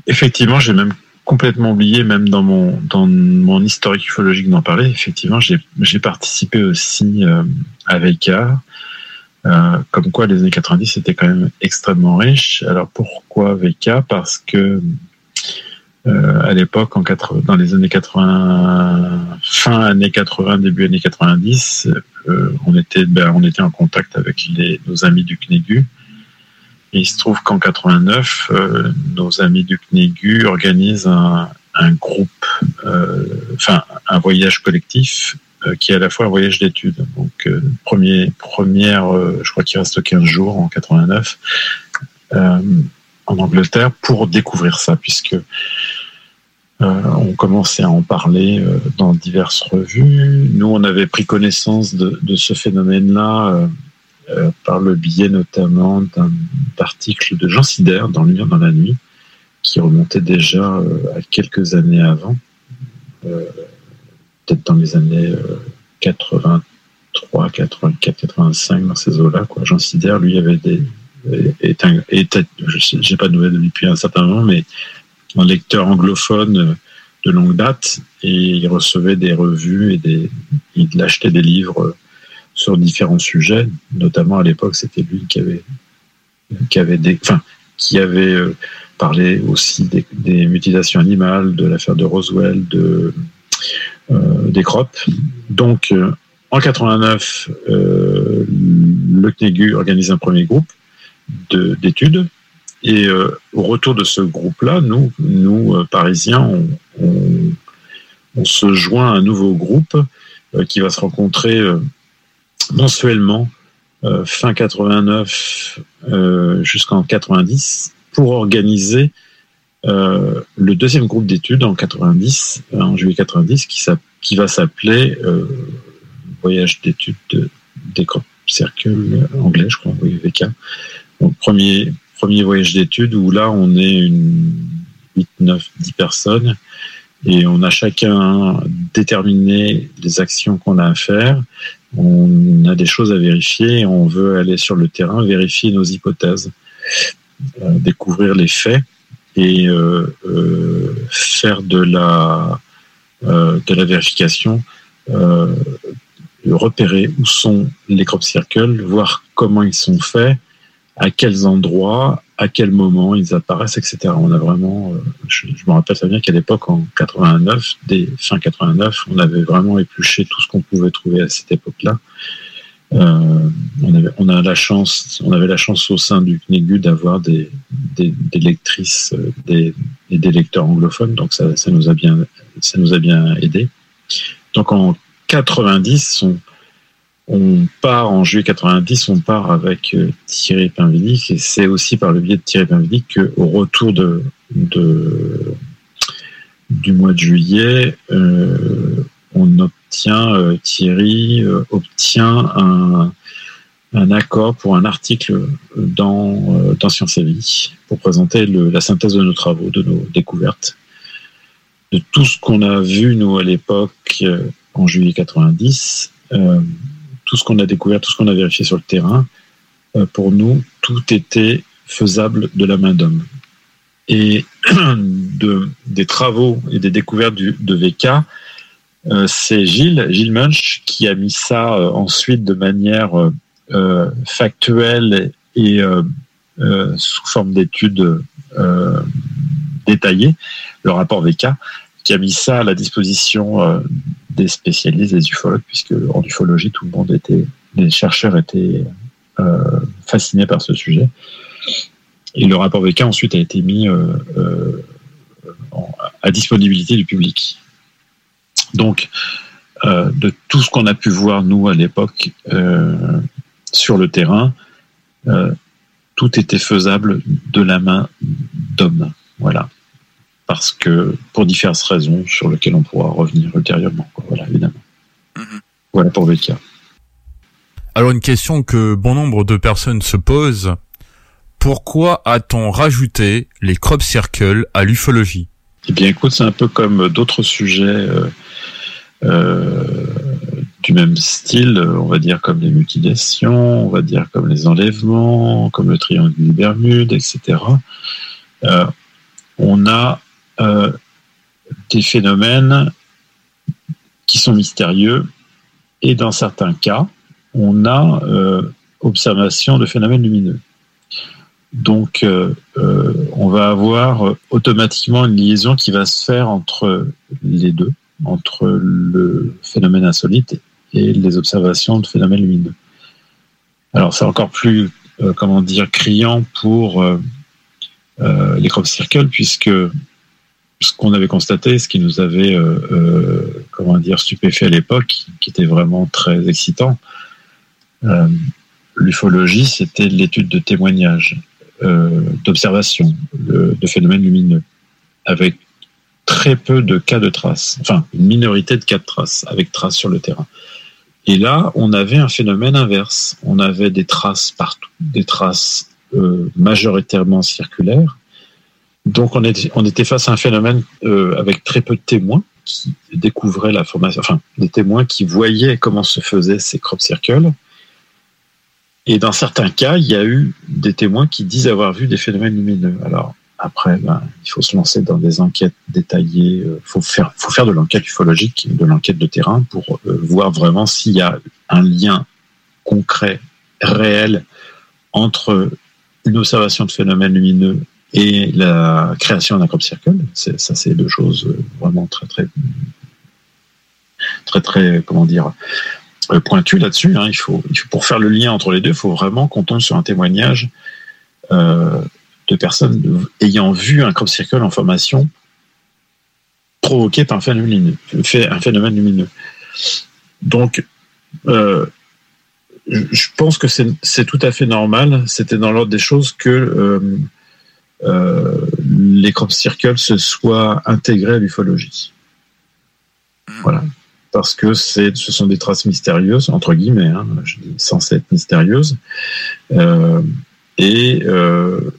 Effectivement, j'ai même complètement oublié, même dans mon, dans mon historique ufologique d'en parler. Effectivement, j'ai participé aussi euh, à VK, euh, comme quoi les années 90 étaient quand même extrêmement riches. Alors pourquoi VK Parce que euh, à l'époque, dans les années 80, fin années 80, début années 90, euh, on était, ben, on était en contact avec les, nos amis du CNEGU il se trouve qu'en 89, euh, nos amis du CNEGU organisent un, un groupe, euh, enfin un voyage collectif euh, qui est à la fois un voyage d'études. Donc euh, premier, première, je crois qu'il reste 15 jours en 89 en Angleterre pour découvrir ça, puisque on commençait à en parler dans diverses revues. Nous, on avait pris connaissance de, de ce phénomène-là euh, par le biais notamment d'un article de Jean Sider dans Lumière dans la nuit, qui remontait déjà euh, à quelques années avant, euh, peut-être dans les années 83, 84, 85, dans ces eaux-là. Jean Sider, lui, avait des, était, je n'ai pas de nouvelles depuis un certain moment, mais un lecteur anglophone de longue date, et il recevait des revues et des, il achetait des livres sur différents sujets, notamment à l'époque, c'était lui qui avait, qui avait, des, enfin, qui avait euh, parlé aussi des, des, mutilations animales, de l'affaire de Roswell, de, euh, des crops. Donc, euh, en 89, euh, le CNEGU organise un premier groupe d'études. Et euh, au retour de ce groupe-là, nous, nous Parisiens, on, se joint à un nouveau groupe qui va se rencontrer mensuellement euh, fin 89 euh, jusqu'en 90 pour organiser euh, le deuxième groupe d'études en 90, en juillet 90, qui, qui va s'appeler Voyage d'études de, des cercles anglais, je crois, oui, VK. Premier, premier voyage d'études où là, on est une 8, 9, 10 personnes et on a chacun déterminé les actions qu'on a à faire. On a des choses à vérifier, on veut aller sur le terrain, vérifier nos hypothèses, euh, découvrir les faits et euh, euh, faire de la, de la vérification, repérer où sont les crop circles, voir comment ils sont faits, à quels endroits, à quel moment ils apparaissent, etc. On a vraiment, euh, je, me rappelle très bien qu'à l'époque, en 89, des fin 89, on avait vraiment épluché tout ce qu'on pouvait trouver à cette époque-là. Euh, on, avait, la chance, on avait la chance au sein du CNEGU d'avoir des, des, lectrices, euh, des, des lecteurs anglophones, donc ça, ça, nous a bien, ça nous a bien aidé. Donc en 90, on, on part en juillet 90, on part avec euh, Thierry Pinvidic et c'est aussi par le biais de Thierry Pinvidic qu'au retour de, du mois de juillet, euh, on obtient, euh, Thierry obtient un, un accord pour un article dans, dans Science et Vie pour présenter le- la synthèse de nos travaux, de nos découvertes. De tout ce qu'on a vu, nous, à l'époque, en juillet 90, euh, tout ce qu'on a découvert, tout ce qu'on a vérifié sur le terrain, euh, pour nous, tout était faisable de la main d'homme. Et de, des travaux et des découvertes de VK, euh, c'est Gilles, Gilles Munch, qui a mis ça euh, ensuite de manière factuelle et sous forme d'études détaillées, le rapport VK, qui a mis ça à la disposition euh, des spécialistes, des ufologues, puisque en ufologie, tout le monde était, les chercheurs étaient euh, fascinés par ce sujet. Et le rapport VK ensuite a été mis euh, à disponibilité du public. Donc, de tout ce qu'on a pu voir, nous, à l'époque, sur le terrain, tout était faisable de la main d'homme. Voilà. Parce que, pour diverses raisons sur lesquelles on pourra revenir ultérieurement. quoi. Voilà, évidemment. Voilà pour VK. Alors une question que bon nombre de personnes se posent. Pourquoi a-t-on rajouté les crop circles à l'ufologie? Eh bien, écoute, c'est un peu comme d'autres sujets euh, euh, du même style, on va dire comme les mutilations, on va dire comme les enlèvements, comme le triangle des Bermudes, etc. Euh, on a euh, des phénomènes qui sont mystérieux et dans certains cas, on a euh, observation de phénomènes lumineux. Donc, euh, on va avoir automatiquement une liaison qui va se faire entre les deux, entre le phénomène insolite et les observations de phénomènes lumineux. Alors, c'est encore plus, comment dire, criant pour les crop circles, puisque ce qu'on avait constaté, ce qui nous avait, euh, euh, dire, stupéfait à l'époque, qui était vraiment très excitant, euh, l'ufologie, c'était l'étude de témoignages, d'observations, de phénomènes lumineux, avec très peu de cas de traces, enfin une minorité de cas de traces, avec traces sur le terrain. Et là, on avait un phénomène inverse. On avait des traces partout, des traces majoritairement circulaires. Donc on était, face à un phénomène euh, avec très peu de témoins qui découvraient la formation, enfin des témoins qui voyaient comment se faisaient ces crop circles. Et dans certains cas, il y a eu des témoins qui disent avoir vu des phénomènes lumineux. Alors après, ben, il faut se lancer dans des enquêtes détaillées. Il faut faire, faut faire de l'enquête ufologique, de l'enquête de terrain pour euh, voir vraiment s'il y a un lien concret, réel entre une observation de phénomènes lumineux et la création d'un crop circle. Ça, c'est deux choses euh, vraiment très, très, très, très, comment dire, euh, pointues là-dessus. hein. Il faut, pour faire le lien entre les deux, il faut vraiment qu'on tombe sur un témoignage euh, de personnes ayant vu un crop circle en formation provoqué par un phénomène lumineux. Donc, je pense que c'est tout à fait normal. C'était dans l'ordre des choses que les crop circles se soient intégrés à l'ufologie. Voilà. Parce que ce sont des traces mystérieuses, entre guillemets, hein, je dis censées être mystérieuses. Euh, et euh,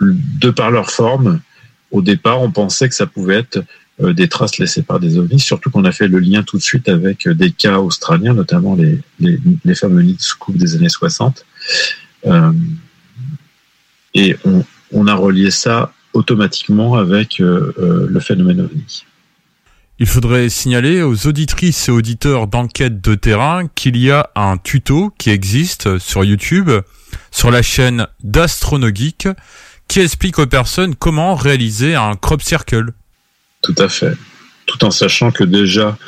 de par leur forme, au départ, on pensait que ça pouvait être euh, des traces laissées par des ovnis, surtout qu'on a fait le lien tout de suite avec euh, des cas australiens, notamment les, les, les fameux nids scoop des années 60. Euh, et on, on a relié ça automatiquement avec euh, euh, le phénomène ovni. Il faudrait signaler aux auditrices et auditeurs d'enquête de terrain qu'il y a un tuto qui existe sur YouTube, sur la chaîne d'Astronogeek, qui explique aux personnes comment réaliser un crop circle. Tout à fait. Tout en sachant que déjà,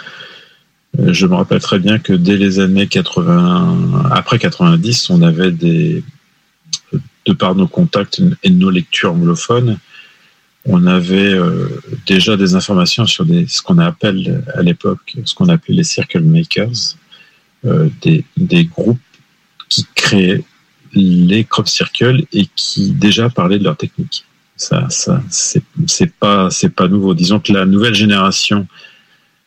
euh, je me rappelle très bien que dès les années 80, après 90, on avait des, de par nos contacts et nos lectures anglophones, on avait euh, déjà des informations sur des, ce qu'on appelle à l'époque, ce qu'on appelait les circle makers, euh, des, des groupes qui créaient les crop circles et qui déjà parlaient de leur technique. Ça, ça c'est pas c'est pas nouveau. Disons que la nouvelle génération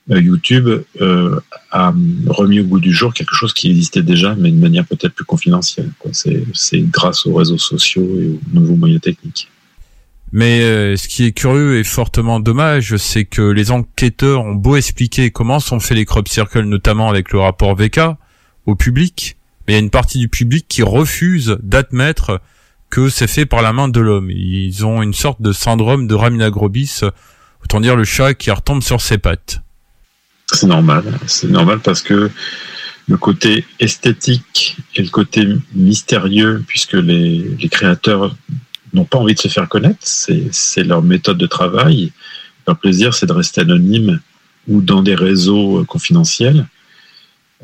YouTube euh, a remis au bout du jour quelque chose qui existait déjà, mais de manière peut-être plus confidentielle. c'est grâce aux réseaux sociaux et aux nouveaux moyens techniques. Mais euh, ce qui est curieux et fortement dommage, c'est que les enquêteurs ont beau expliquer comment sont faits les crop circles, notamment avec le rapport VK, au public, mais il y a une partie du public qui refuse d'admettre que c'est fait par la main de l'homme. Ils ont une sorte de syndrome de Ramina Grobis, autant dire le chat qui retombe sur ses pattes. C'est normal. C'est normal parce que le côté esthétique et le côté mystérieux, puisque les, créateurs n'ont pas envie de se faire connaître, c'est c'est leur méthode de travail. Leur plaisir, c'est de rester anonyme ou dans des réseaux euh, confidentiels.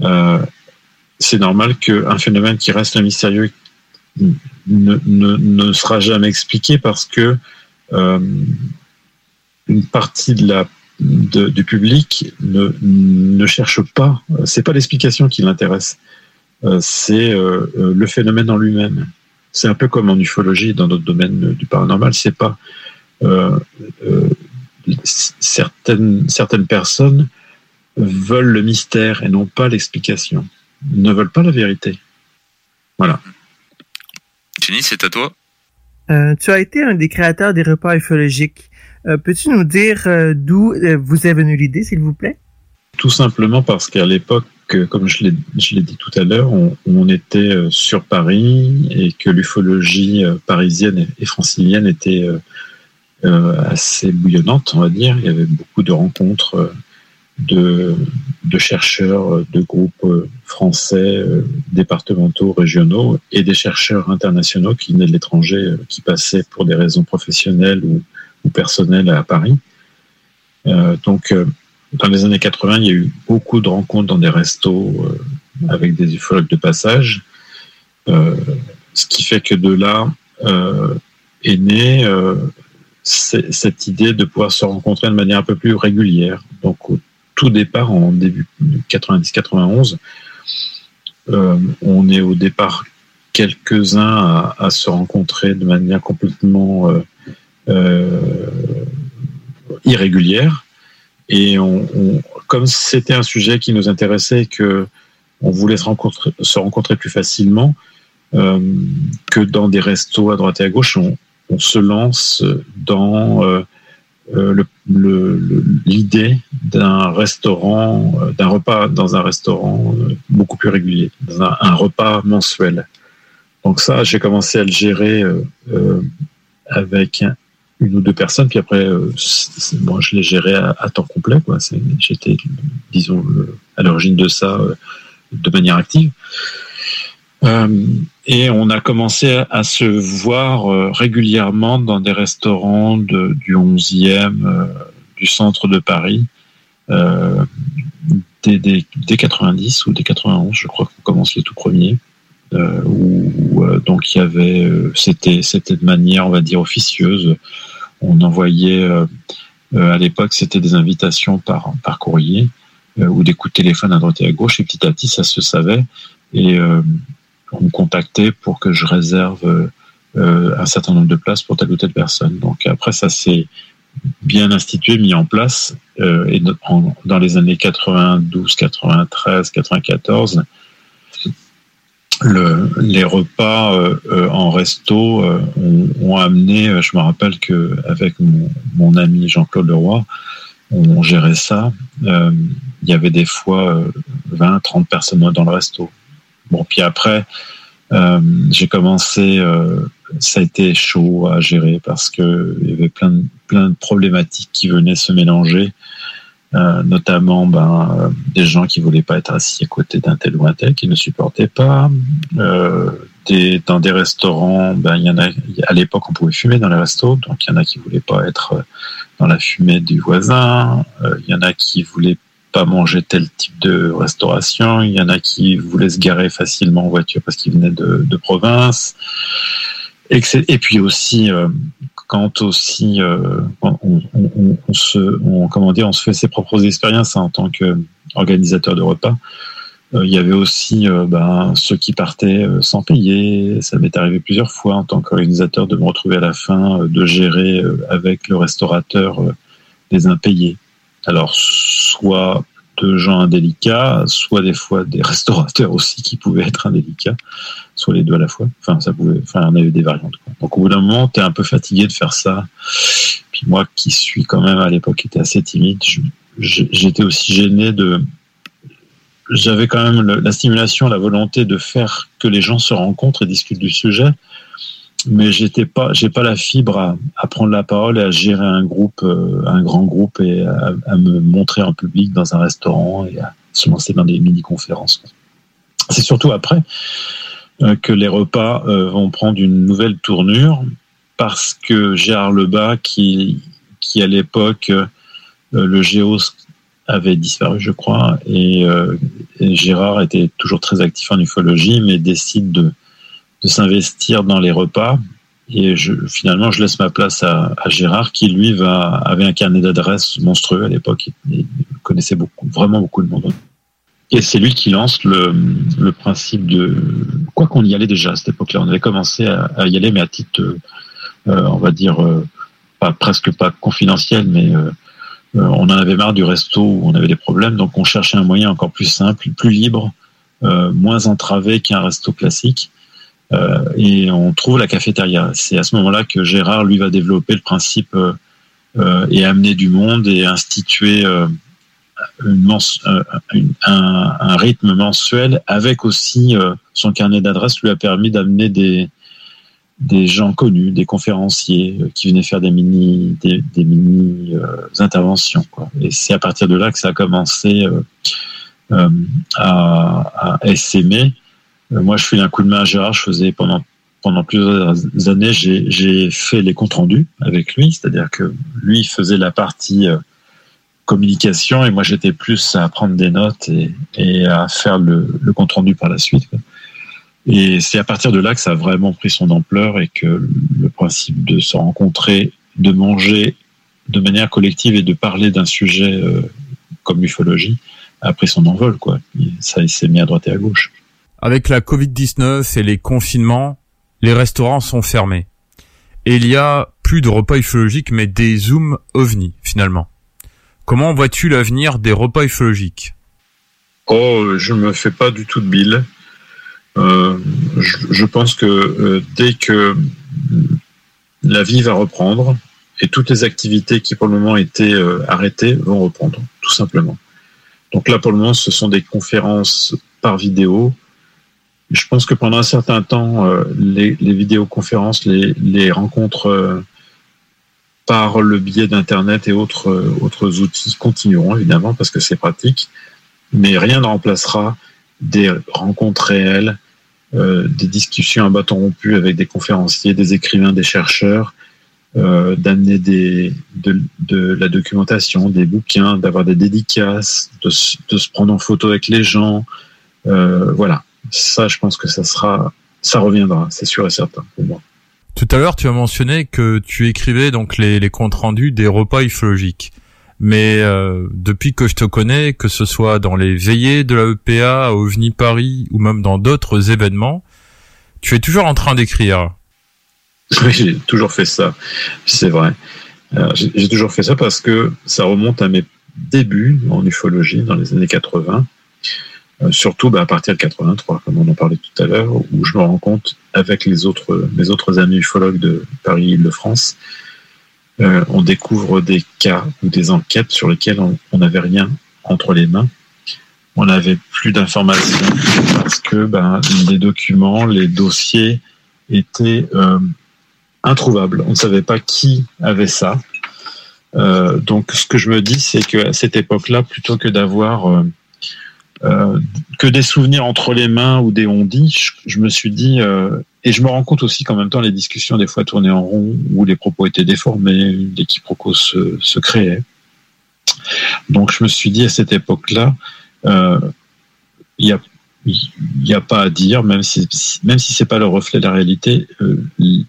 Euh, c'est normal qu'un phénomène qui reste mystérieux ne, ne, ne sera jamais expliqué parce que euh, une partie de la de- du public ne, ne cherche pas. C'est pas l'explication qui l'intéresse. Euh, c'est euh, euh, le phénomène en lui-même. C'est un peu comme en ufologie et dans d'autres domaines euh, du paranormal. C'est pas euh, euh, certaines certaines personnes veulent le mystère et non pas l'explication. Ne veulent pas la vérité. Voilà. Jenny, c'est à toi. Euh, tu as été un des créateurs des repas ufologiques. Euh, Peux-tu nous dire euh, d'où euh, vous est venue l'idée, s'il vous plaît? Tout simplement parce qu'à l'époque, comme je l'ai dit tout à l'heure, on, était sur Paris et que l'ufologie parisienne et- francilienne était assez bouillonnante, on va dire. Il y avait beaucoup de rencontres de, de chercheurs de groupes français, départementaux, régionaux et des chercheurs internationaux qui venaient de l'étranger, qui passaient pour des raisons professionnelles ou, ou personnelles à Paris. Euh, donc, euh, dans les années 80, il y a eu beaucoup de rencontres dans des restos euh, avec des ufologues de passage, ce qui fait que de là est née cette idée de pouvoir se rencontrer de manière un peu plus régulière. Donc, au tout départ, en début 90-91, euh, on est au départ quelques-uns à, à se rencontrer de manière complètement irrégulière. Et comme c'était un sujet qui nous intéressait, que on voulait se rencontrer, plus facilement euh, que dans des restos à droite et à gauche, on, se lance dans euh, euh, l'idée d'un restaurant, euh, d'un repas dans un restaurant euh, beaucoup plus régulier, dans un, repas mensuel. Donc ça, j'ai commencé à le gérer euh, euh, avec une ou deux personnes, puis après, euh, moi, je l'ai géré à, temps complet. J'étais, disons, le- à l'origine de ça euh, de manière active. Euh, et on a commencé à, se voir euh, régulièrement dans des restaurants de, du 11e, euh, du centre de Paris, euh, dès, dès, dès 90 ou dès 91, je crois qu'on commence les tout premiers. Euh, où, euh, donc il y avait, euh, c'était de manière, on va dire, officieuse. On envoyait, euh, euh, à l'époque, c'était des invitations par, par courrier euh, ou des coups de téléphone à droite et à gauche, et petit à petit, ça se savait. Et on me contactait pour que je réserve euh, un certain nombre de places pour telle ou telle personne. Donc après, ça s'est bien institué, mis en place. euh, et dans les années 92, 93, 94, le, les repas euh, euh, en resto euh, ont, ont amené, euh, je me rappelle que avec mon, mon ami Jean-Claude Leroy, on gérait ça. Euh, il y avait des fois euh, 20, 30 personnes dans le resto. Bon, puis après, euh, j'ai commencé, euh, ça a été chaud à gérer parce que il y avait plein de, plein de problématiques qui venaient se mélanger, euh, notamment ben, euh, des gens qui voulaient pas être assis à côté d'un tel ou un tel, qui ne supportaient pas. Euh, des, dans des restaurants, ben, y en a, à l'époque, on pouvait fumer dans les restos, donc il y en a qui voulaient pas être euh, dans la fumée du voisin, euh, il y en a qui voulaient pas manger tel type de restauration. Il y en a qui voulaient se garer facilement en voiture parce qu'ils venaient de, de province. Et puis aussi, euh, quand aussi euh, on, se, comment dire, on se fait ses propres expériences hein, en tant qu'organisateur de repas. Euh, il y avait aussi euh, ben, ceux qui partaient sans payer. Ça m'est arrivé plusieurs fois en tant qu'organisateur de me retrouver à la fin, de gérer avec le restaurateur des impayés. Alors, soit de gens indélicats, soit des fois des restaurateurs aussi qui pouvaient être indélicats, soit les deux à la fois. Enfin, ça pouvait, enfin, on avait des variantes. Donc, au bout d'un moment, tu es un peu fatigué de faire ça. Puis moi, qui suis quand même à l'époque était assez timide, j'étais aussi gêné de. J'avais quand même la stimulation, la volonté de faire que les gens se rencontrent et discutent du sujet, mais j'étais pas, j'ai pas la fibre à, prendre la parole et à gérer un groupe, euh, un grand groupe et à, me montrer en public dans un restaurant et à se lancer dans des mini-conférences. C'est surtout après que les repas euh, vont prendre une nouvelle tournure parce que Gérard Lebas, qui, qui à l'époque, le Géos avait disparu, je crois, et, Gérard était toujours très actif en ufologie, mais décide de de s'investir dans les repas. Et je, finalement, je laisse ma place à, Gérard, qui lui va, avait un carnet d'adresses monstrueux à l'époque. Il, connaissait beaucoup, vraiment beaucoup de monde. Et c'est lui qui lance le, principe de quoi qu'on y allait déjà à cette époque-là. On avait commencé à, y aller, mais à titre, euh, on va dire, euh, pas presque pas confidentiel, mais euh, on en avait marre du resto où on avait des problèmes, donc on cherchait un moyen encore plus simple, plus libre, moins entravé qu'un resto classique. Et on trouve la cafétéria. C'est à ce moment-là que Gérard, lui, va développer le principe et amener du monde et instituer une un, rythme mensuel avec aussi son carnet d'adresses lui a permis d'amener des, gens connus, des conférenciers qui venaient faire des mini, des, mini interventions. Et c'est à partir de là que ça a commencé à, à essaimer euh, moi, je fais un coup de main à Gérard. Je faisais pendant pendant plusieurs années, j'ai fait les comptes rendus avec lui, c'est-à-dire que lui faisait la partie euh, communication et moi j'étais plus à prendre des notes et, à faire le, le, compte rendu par la suite. Et c'est à partir de là que ça a vraiment pris son ampleur et que le principe de se rencontrer, de manger de manière collective et de parler d'un sujet euh, comme l'ufologie a pris son envol. Quoi. ça s'est mis à droite et à gauche. Avec la Covid-19 et les confinements, les restaurants sont fermés. Et il y a plus de repas ufologiques, mais des zooms ovni, finalement. Comment vois-tu l'avenir des repas ufologiques Oh, je me fais pas du tout de bile. Euh, je, pense que euh, dès que la vie va reprendre et toutes les activités qui pour le moment étaient euh, arrêtées vont reprendre, tout simplement. Donc là, pour le moment, ce sont des conférences par vidéo je pense que pendant un certain temps, les, vidéoconférences, les, rencontres par le biais d'Internet et autres, euh, autres outils continueront évidemment parce que c'est pratique, mais rien ne remplacera des rencontres réelles, des discussions à bâton rompu avec des conférenciers, des écrivains, des chercheurs, d'amener des, de, la documentation, des bouquins, d'avoir des dédicaces, de, se prendre en photo avec les gens. voilà, ça, je pense que ça reviendra, c'est sûr et certain pour moi. Tout à l'heure, tu as mentionné que tu écrivais donc les, comptes rendus des repas ufologiques. Mais euh, depuis que je te connais, que ce soit dans les veillées de la EPA, à OVNI Paris ou même dans d'autres événements, tu es toujours en train d'écrire. J'ai toujours fait ça, c'est vrai. J'ai toujours fait ça parce que ça remonte à mes débuts en ufologie dans les années 80. Euh, surtout bah, à partir de 83, comme on en parlait tout à l'heure, où je me rends compte avec les autres, mes autres amis ufologues de Paris-Île-de-France, euh, on découvre des cas ou des enquêtes sur lesquelles on n'avait rien entre les mains. On n'avait plus d'informations parce que ben, les documents, les dossiers étaient euh, introuvables. On ne savait pas qui avait ça. Euh, donc, ce que je me dis, c'est qu'à cette époque-là, plutôt que d'avoir euh, que des souvenirs entre les mains ou des on dit, je, me suis dit, euh, et je me rends compte aussi qu'en même temps, les discussions des fois tournaient en rond, où les propos étaient déformés, des quiproquos se, créaient. Donc je me suis dit à cette époque-là, euh, il n'y a pas à dire, même si, même si c'est pas le reflet de la réalité, une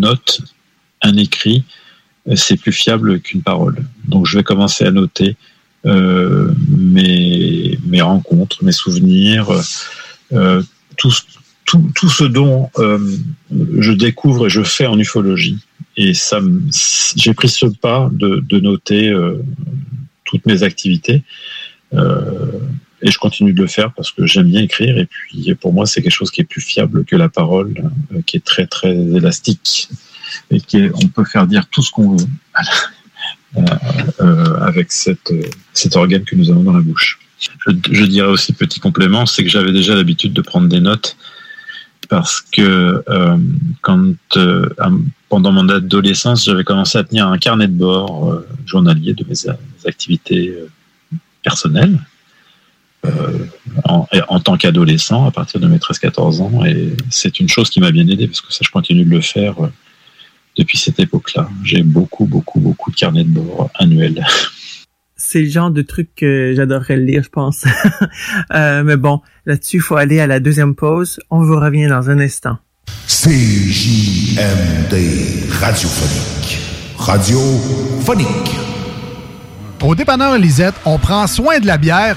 note, un écrit, c'est plus fiable qu'une parole. Donc je vais commencer à noter euh, mes, rencontres, mes souvenirs, euh, tout, ce dont euh, je découvre et je fais en ufologie. Et ça, j'ai pris ce pas de, noter toutes mes activités. Et je continue de le faire parce que j'aime bien écrire. Et puis, pour moi, c'est quelque chose qui est plus fiable que la parole, qui est très, très élastique. Et qui on peut faire dire tout ce qu'on veut avec cette, euh, cet organe que nous avons dans la bouche. Je, dirais aussi, petit complément, c'est que j'avais déjà l'habitude de prendre des notes parce que euh, euh, pendant mon adolescence, j'avais commencé à tenir un carnet de bord euh, journalier de mes, activités euh, personnelles euh, en, tant qu'adolescent à partir de mes 13-14 ans et c'est une chose qui m'a bien aidé parce que ça je continue de le faire euh, depuis cette époque-là. J'ai beaucoup beaucoup beaucoup de carnets de bord annuels. C'est le genre de truc que j'adorerais lire, je pense. Euh, mais bon, là-dessus, il faut aller à la deuxième pause. On vous revient dans un instant. CJMD radiophonique. Radiophonique. Au dépanneur Lisette, on prend soin de la bière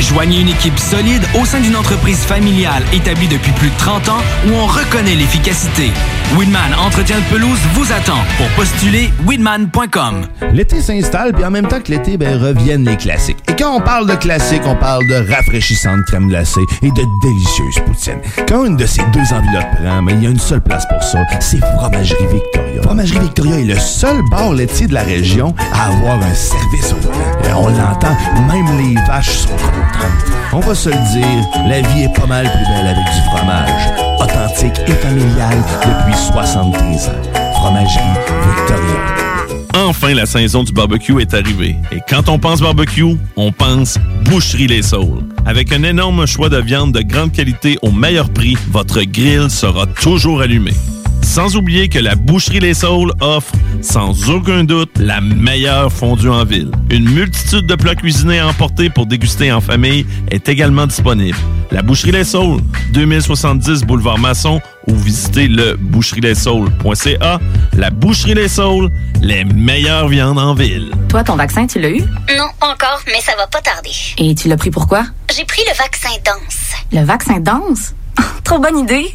Joignez une équipe solide au sein d'une entreprise familiale établie depuis plus de 30 ans où on reconnaît l'efficacité. Weedman Entretien de pelouse vous attend. Pour postuler, weedman.com. L'été s'installe, puis en même temps que l'été, ben, reviennent les classiques. Et quand on parle de classiques, on parle de rafraîchissantes crème glacée et de délicieuses poutines. Quand une de ces deux enveloppes prend, mais il y a une seule place pour ça, c'est Fromagerie Victoria. Fromagerie Victoria est le seul bar laitier de la région à avoir un service au volant. Et on l'entend, même les vaches sont contentes. On va se le dire, la vie est pas mal plus belle avec du fromage. Authentique et familial depuis 73 ans. Fromagerie Victoria. Enfin, la saison du barbecue est arrivée. Et quand on pense barbecue, on pense Boucherie Les Saules. Avec un énorme choix de viande de grande qualité au meilleur prix, votre grill sera toujours allumé. Sans oublier que la Boucherie Les Saules offre, sans aucun doute, la meilleure fondue en ville. Une multitude de plats cuisinés à emporter pour déguster en famille est également disponible. La Boucherie Les Saules, 2070 Boulevard Masson ou visitez le boucherieslessaules.ca. La Boucherie Les Saules, les meilleures viandes en ville. Toi, ton vaccin, tu l'as eu? Non, pas encore, mais ça va pas tarder. Et tu l'as pris pourquoi? J'ai pris le vaccin danse. Le vaccin danse? Trop bonne idée!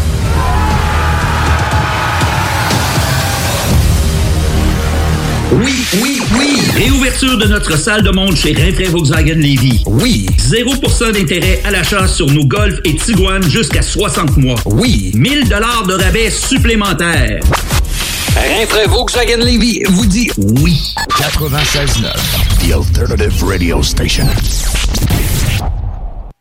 Oui, oui! Réouverture de notre salle de monde chez Rinfrae Volkswagen Levy. Oui! 0% d'intérêt à l'achat sur nos Golf et Tiguan jusqu'à 60 mois. Oui! 1000 dollars de rabais supplémentaires. Rinfrae Volkswagen Levy vous dit oui. 96.9. The alternative radio station.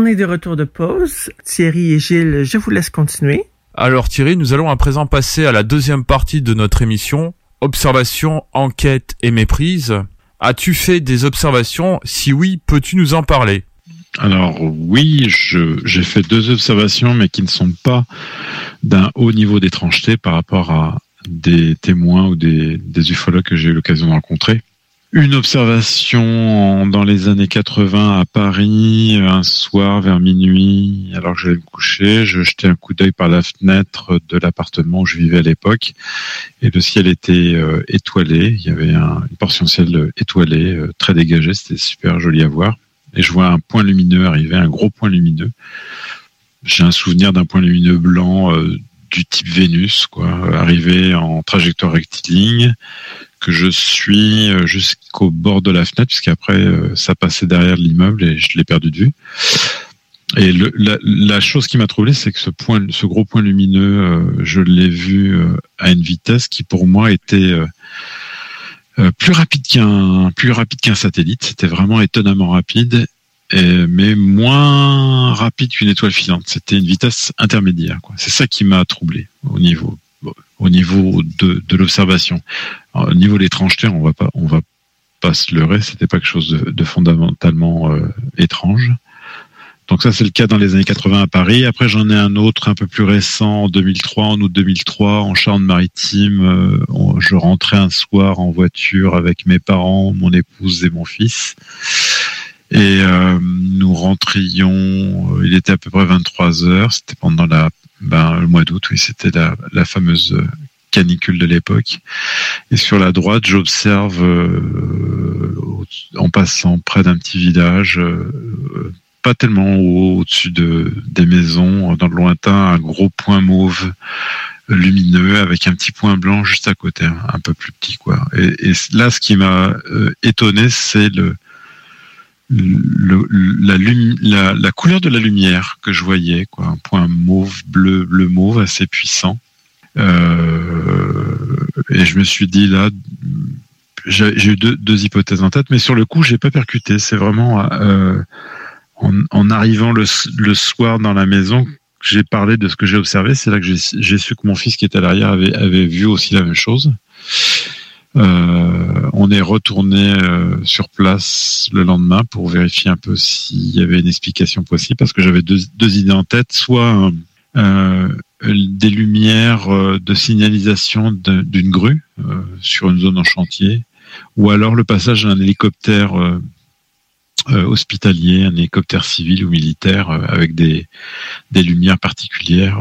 On est de retour de pause. Thierry et Gilles, je vous laisse continuer. Alors Thierry, nous allons à présent passer à la deuxième partie de notre émission, observation, enquête et méprise. As-tu fait des observations? Si oui, peux-tu nous en parler? Alors oui, j'ai fait deux observations, mais qui ne sont pas d'un haut niveau d'étrangeté par rapport à des témoins ou des, des ufologues que j'ai eu l'occasion de rencontrer. Une observation dans les années 80 à Paris, un soir vers minuit, alors que j'allais me coucher, je jetais un coup d'œil par la fenêtre de l'appartement où je vivais à l'époque, et le ciel était euh, étoilé. Il y avait un- une portion de ciel euh, étoilée, euh, très dégagée, c'était super joli à voir. Et je vois un point lumineux arriver, un gros point lumineux. J'ai un souvenir d'un point lumineux blanc euh, du type Vénus, quoi, arrivé en trajectoire rectiligne, que je suis euh, jusqu'au bord de la fenêtre, puisqu'après euh, ça passait derrière l'immeuble et je l'ai perdu de vue. Et la, chose qui m'a troublé, c'est que ce point, ce gros point lumineux, euh, je l'ai vu à une vitesse qui pour moi était plus rapide qu'un plus satellite. C'était vraiment étonnamment rapide, mais moins rapide qu'une étoile filante. C'était une vitesse intermédiaire. C'est ça qui m'a troublé au niveau au niveau de, l'observation. Au niveau de l'étrangeté, on va pas on va pas se leurrer. C'était pas quelque chose de, fondamentalement euh, étrange. Donc ça, c'est le cas dans les années 80 à Paris. Après, j'en ai un autre un peu plus récent, en 2003, en août 2003, en Charente-Maritime. Euh, je rentrais un soir en voiture avec mes parents, mon épouse et mon fils. Et euh, nous rentrions, il était à peu près 23 heures, c'était pendant la, ben, le mois d'août, oui, c'était la, fameuse euh, canicule de l'époque. Et sur la droite, j'observe, euh, en passant près d'un petit village, euh, pas tellement haut, au-dessus de, des maisons, dans le lointain, un gros point mauve euh, lumineux avec un petit point blanc juste à côté, un, un peu plus petit quoi. Et, et là, ce qui m'a euh, étonné, c'est le, le- la, la, la couleur de la lumière que je voyais, quoi, un point mauve, bleu, bleu mauve assez puissant. Euh, et je me suis dit là, j'ai eu deux, deux hypothèses en tête, mais sur le coup, j'ai pas percuté. C'est vraiment euh, en, en arrivant le, le soir dans la maison que j'ai parlé de ce que j'ai observé. C'est là que j'ai j'ai su que mon fils qui était à l'arrière avait, avait vu aussi la même chose. Euh, on est retourné euh, sur place le lendemain pour vérifier un peu s'il y avait une explication possible parce que j'avais deux, idées en tête, soit euh, des lumières de signalisation d'une grue sur une zone en chantier, ou alors le passage d'un hélicoptère hospitalier, un hélicoptère civil ou militaire avec des, lumières particulières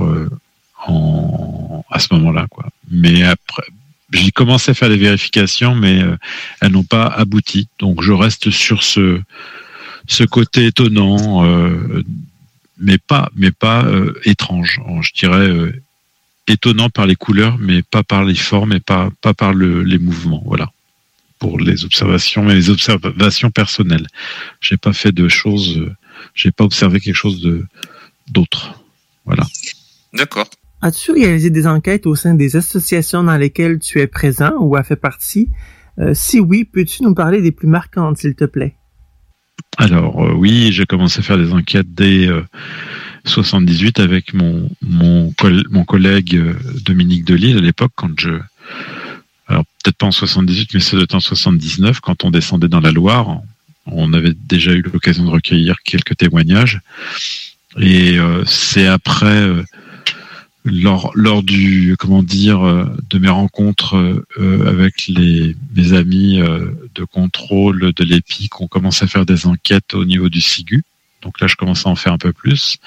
à ce moment-là. Mais après, j'ai commencé à faire des vérifications, mais euh, elles n'ont pas abouti. Donc je reste sur ce, ce côté étonnant, euh, mais pas, mais pas euh, étrange. Je dirais euh, étonnant par les couleurs, mais pas par les formes et pas, pas par le, les mouvements. Voilà. Pour les observations, mais les observations personnelles. J'ai pas fait de choses, euh, j'ai pas observé quelque chose de d'autre. Voilà. D'accord. As-tu réalisé des enquêtes au sein des associations dans lesquelles tu es présent ou as fait partie? Euh, si oui, peux-tu nous parler des plus marquantes, s'il te plaît? Alors euh, oui, j'ai commencé à faire des enquêtes dès euh, 78 avec mon mon, mon collègue euh, Dominique Delisle à l'époque quand je alors peut-être pas en 78 mais c'est de temps 79 quand on descendait dans la Loire, on avait déjà eu l'occasion de recueillir quelques témoignages et c'est après lors, lors du comment dire euh, de mes rencontres euh, euh, avec les mes amis de contrôle de l'EPI qu'on commence à faire des enquêtes au niveau du SIGU. Donc là, je commence à en faire un peu plus.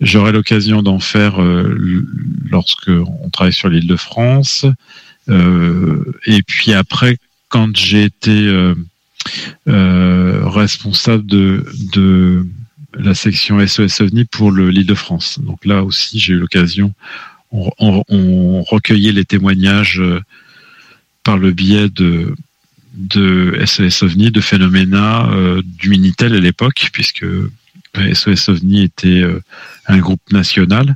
j'aurai l'occasion d'en faire euh, lorsque on travaille sur l'île de France. Et puis après, quand j'ai été responsable de la section SOS OVNI pour le- l'île de France. Donc là aussi, j'ai eu l'occasion, on, on- on recueillait les témoignages euh, par le biais de, de SOS OVNI, de Phénoména, euh, du Minitel à l'époque, puisque SOS OVNI était euh, un groupe national.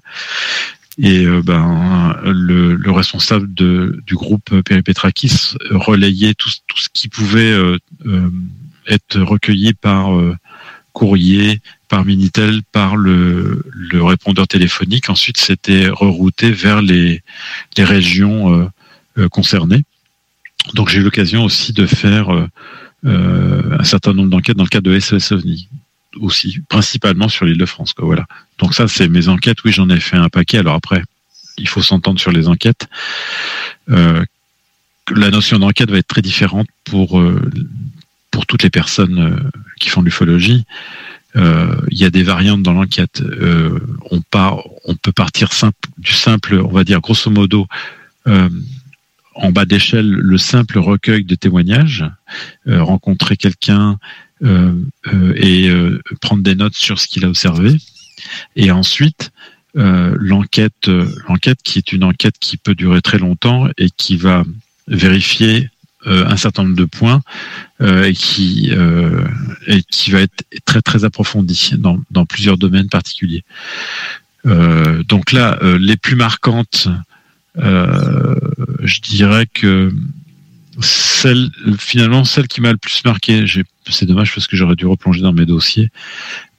Et ben, le, le responsable de, du groupe Péripétrakis relayait tout, tout ce qui pouvait être recueilli par courrier, par Minitel, par le, répondeur téléphonique. Ensuite, c'était rerouté vers les, régions euh, euh, concernées. Donc, j'ai eu l'occasion aussi de faire euh, un certain nombre d'enquêtes dans le cadre de SOS OVNI aussi, principalement sur l'île de France. Voilà. Donc ça, c'est mes enquêtes. Oui, j'en ai fait un paquet. Alors après, il faut s'entendre sur les enquêtes. La notion d'enquête va être très différente pour toutes les personnes qui font l'ufologie. Euh, Il y a des variantes dans l'enquête. Euh, on peut partir du simple, on va dire grosso modo. euh, en bas d'échelle, le simple recueil de témoignages, rencontrer quelqu'un et prendre des notes sur ce qu'il a observé, et ensuite l'enquête, l'enquête qui est une enquête qui peut durer très longtemps et qui va vérifier un certain nombre de points euh, et qui euh, et qui va être très très approfondie dans, dans plusieurs domaines particuliers. Euh, donc là, euh, les plus marquantes, euh, je dirais que celle finalement celle qui m'a le plus marqué, c'est dommage parce que j'aurais dû replonger dans mes dossiers,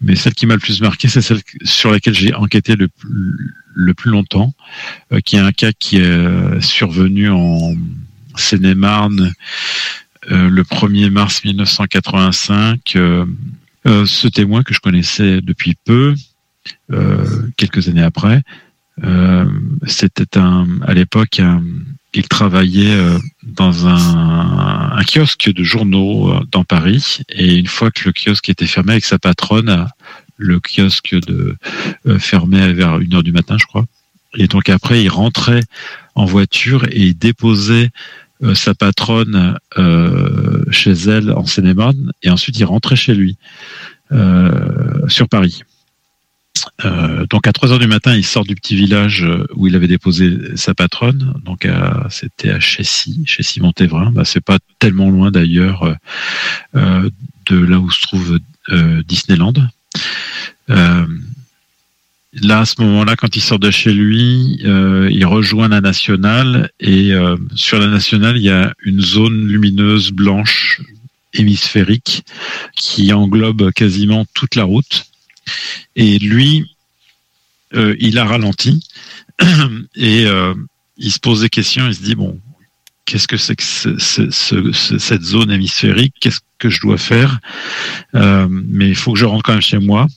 mais celle qui m'a le plus marqué, c'est celle sur laquelle j'ai enquêté le, plus- le plus longtemps, euh, qui est un cas qui est euh, survenu en Seine-et-Marne euh, le 1er mars 1985. euh, euh, ce témoin que je connaissais depuis peu, quelques années après, c'était à l'époque, il travaillait dans un, kiosque de journaux dans Paris. Et une fois que le kiosque était fermé avec sa patronne, le kiosque de, fermé vers une heure du matin, je crois. Et donc après, il rentrait en voiture et il déposait euh, sa patronne euh, chez elle en Seine-et-Marne. Et ensuite, il rentrait chez lui euh, sur Paris. Donc à 3 heures du matin, il sort du petit village où il avait déposé sa patronne. Donc c'était à Chessy, Chessy Montévrain. Bah, c'est pas tellement loin d'ailleurs de là où se trouve Disneyland. Là, à ce moment-là, quand il sort de chez lui, euh, il rejoint la nationale et euh, sur la nationale, il y a une zone lumineuse blanche hémisphérique qui englobe quasiment toute la route. Et lui, euh, il a ralenti et euh, il se pose des questions. Il se dit bon, qu'est-ce que c'est que ce- ce- ce- ce- cette zone hémisphérique? Qu'est-ce que je dois faire? Euh, Mais il faut que je rentre quand même chez moi.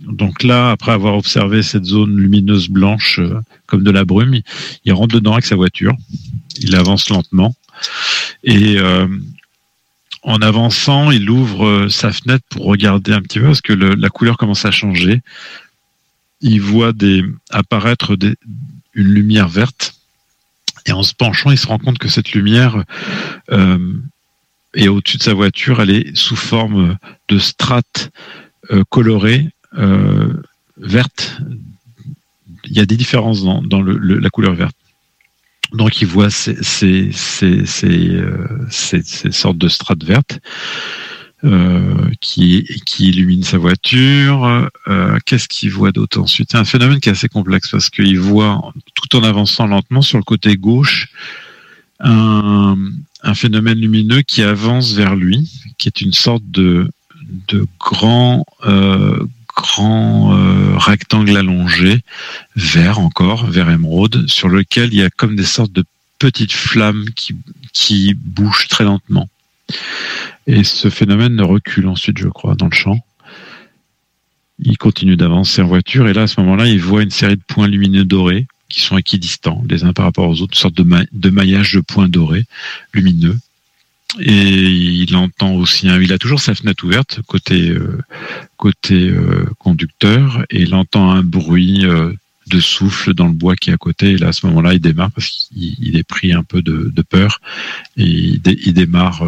Donc là, après avoir observé cette zone lumineuse blanche euh, comme de la brume, il, rentre dedans avec sa voiture. Il avance lentement et euh, en avançant, il ouvre euh, sa fenêtre pour regarder un petit peu parce que la couleur commence à changer. Il voit apparaître une lumière verte et en se penchant, il se rend compte que cette lumière est au-dessus de sa voiture. Elle est sous forme de strates colorées euh, vertes. Il y a des différences dans, la couleur verte. Donc il voit ces, euh, sortes de strates vertes euh, qui, illuminent sa voiture. Qu'est-ce qu'il voit d'autre ensuite? C'est un phénomène qui est assez complexe parce qu'il voit, tout en avançant lentement sur le côté gauche, un, phénomène lumineux qui avance vers lui, qui est une sorte de, grand, grand euh, rectangle allongé, vert encore, vert émeraude, sur lequel il y a comme des sortes de petites flammes qui, qui bougent très lentement. Et ce phénomène ne recule ensuite, je crois, dans le champ. Il continue d'avancer en voiture et là, à ce moment-là, il voit une série de points lumineux dorés qui sont équidistants les uns par rapport aux autres, une sorte de, ma- de maillage de points dorés lumineux. Et il entend aussi, il a toujours sa fenêtre ouverte côté côté conducteur et il entend un bruit de souffle dans le bois qui est à côté. Et là, à ce moment-là, il démarre parce qu'il est pris un peu de, peur et il, démarre,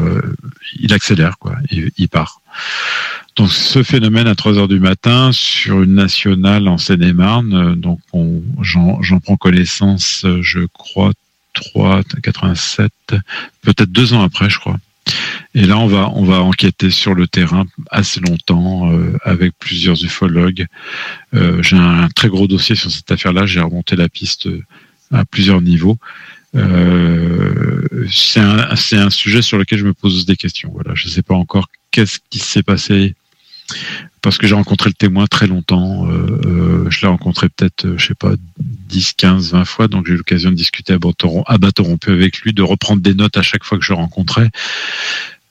il accélère quoi, et il part. Donc ce phénomène à 3 heures du matin sur une nationale en Seine-et-Marne, euh, donc j'en prends connaissance, euh, je crois 3 87, peut-être deux ans après, je crois. Et là, on va on va enquêter sur le terrain assez longtemps euh, avec plusieurs ufologues. J'ai un très gros dossier sur cette affaire-là. J'ai remonté la piste à plusieurs niveaux. c'est un, un sujet sur lequel je me pose des questions. Voilà, je ne sais pas encore qu'est-ce qui s'est passé parce que j'ai rencontré le témoin très longtemps. Euh, euh, je l'ai rencontré peut-être, euh, je sais pas, 10, 15, 20 fois. Donc j'ai eu l'occasion de discuter à bateau, à rompu avec lui, de reprendre des notes à chaque fois que je rencontrais.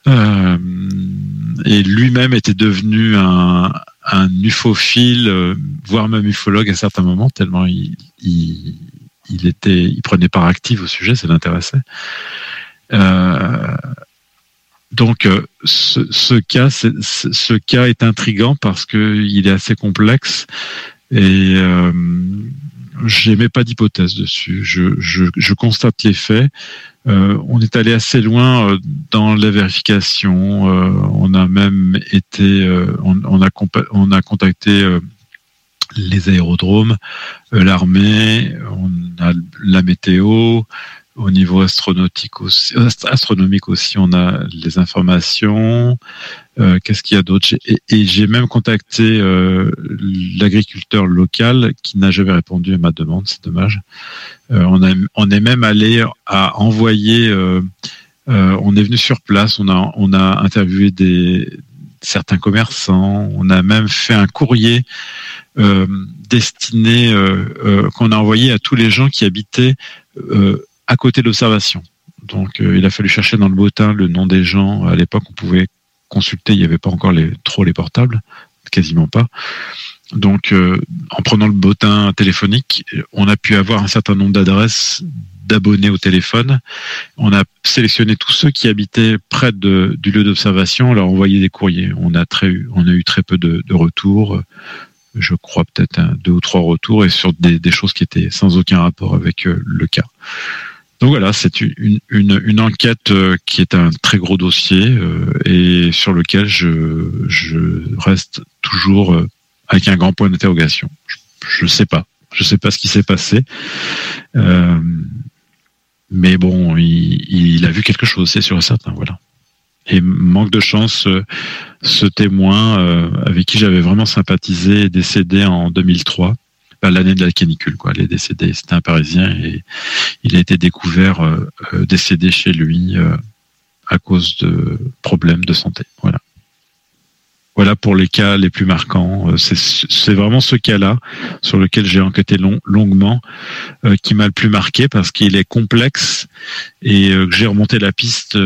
et lui-même était devenu un, ufophile, voire même ufologue à certains moments, tellement il, était, il prenait part active au sujet, ça l'intéressait. Donc euh, ce, ce cas, ce cas est intrigant parce que il est assez complexe et euh, j'émets pas d'hypothèse dessus. Je, je, je, constate les faits. Euh, on est allé assez loin euh, dans la vérification. Euh, on a même été, on, on, a on a contacté les aérodromes, l'armée, on a la météo, au niveau astronomique aussi, on a les informations. Euh, Qu'est-ce qu'il y a d'autre? Et, j'ai même contacté euh, l'agriculteur local qui n'a jamais répondu à ma demande. C'est dommage. Euh, on, est même allé à envoyer. On est venu sur place. On a, interviewé certains commerçants. On a même fait un courrier destiné qu'on a envoyé à tous les gens qui habitaient à côté de l'observation. Donc euh, il a fallu chercher dans le bottin le nom des gens. À l'époque, on pouvait consulter, il n'y avait pas encore trop les portables, quasiment pas. Donc euh, en prenant le bottin téléphonique, on a pu avoir un certain nombre d'adresses d'abonnés au téléphone. On a sélectionné tous ceux qui habitaient près du lieu d'observation, on leur a envoyé des courriers. On a, très, on a eu très peu de, retours je crois peut-être deux ou trois retours et sur des, des, choses qui étaient sans aucun rapport avec euh, le cas. Donc voilà, c'est une, une, une, enquête euh, qui est un très gros dossier euh, et sur lequel je, je reste toujours euh, avec un grand point d'interrogation. Je ne sais pas. Je sais pas ce qui s'est passé. Mais bon, il, il, a vu quelque chose, c'est sûr et certain. Voilà. Et manque de chance, ce témoin avec qui j'avais vraiment sympathisé est décédé en 2003 l'année de la canicule. Quoi. Il est décédé, c'était un Parisien et il a été découvert euh, euh, décédé chez lui euh, à cause de problèmes de santé. Voilà. Voilà pour les cas les plus marquants. C'est vraiment ce cas-là sur lequel j'ai enquêté long, longuement qui m'a le plus marqué parce qu'il est complexe et que j'ai remonté la piste,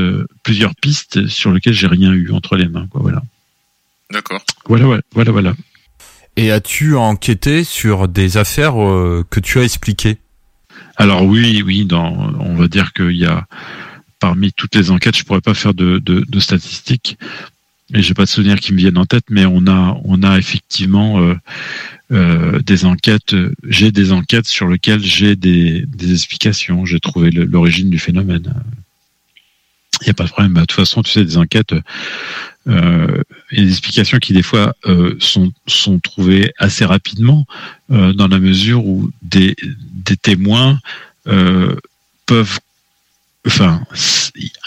plusieurs pistes sur lesquelles j'ai rien eu entre les mains. Quoi, voilà. D'accord. Voilà, voilà, voilà, voilà. Et as-tu enquêté sur des affaires euh, que tu as expliquées? Alors oui, oui, on va dire qu'il y a parmi toutes les enquêtes, je pourrais pas faire de statistiques et j'ai pas de souvenirs qui me viennent en tête, mais on a on a effectivement euh, euh, des enquêtes. J'ai des enquêtes sur lesquelles j'ai des, des explications. J'ai trouvé l'origine du phénomène. Il n'y a pas de problème. Bah, de toute façon, tu sais, des enquêtes, euh, et des explications qui des fois euh, sont, sont trouvées assez rapidement euh, dans la mesure où des, des témoins euh, peuvent enfin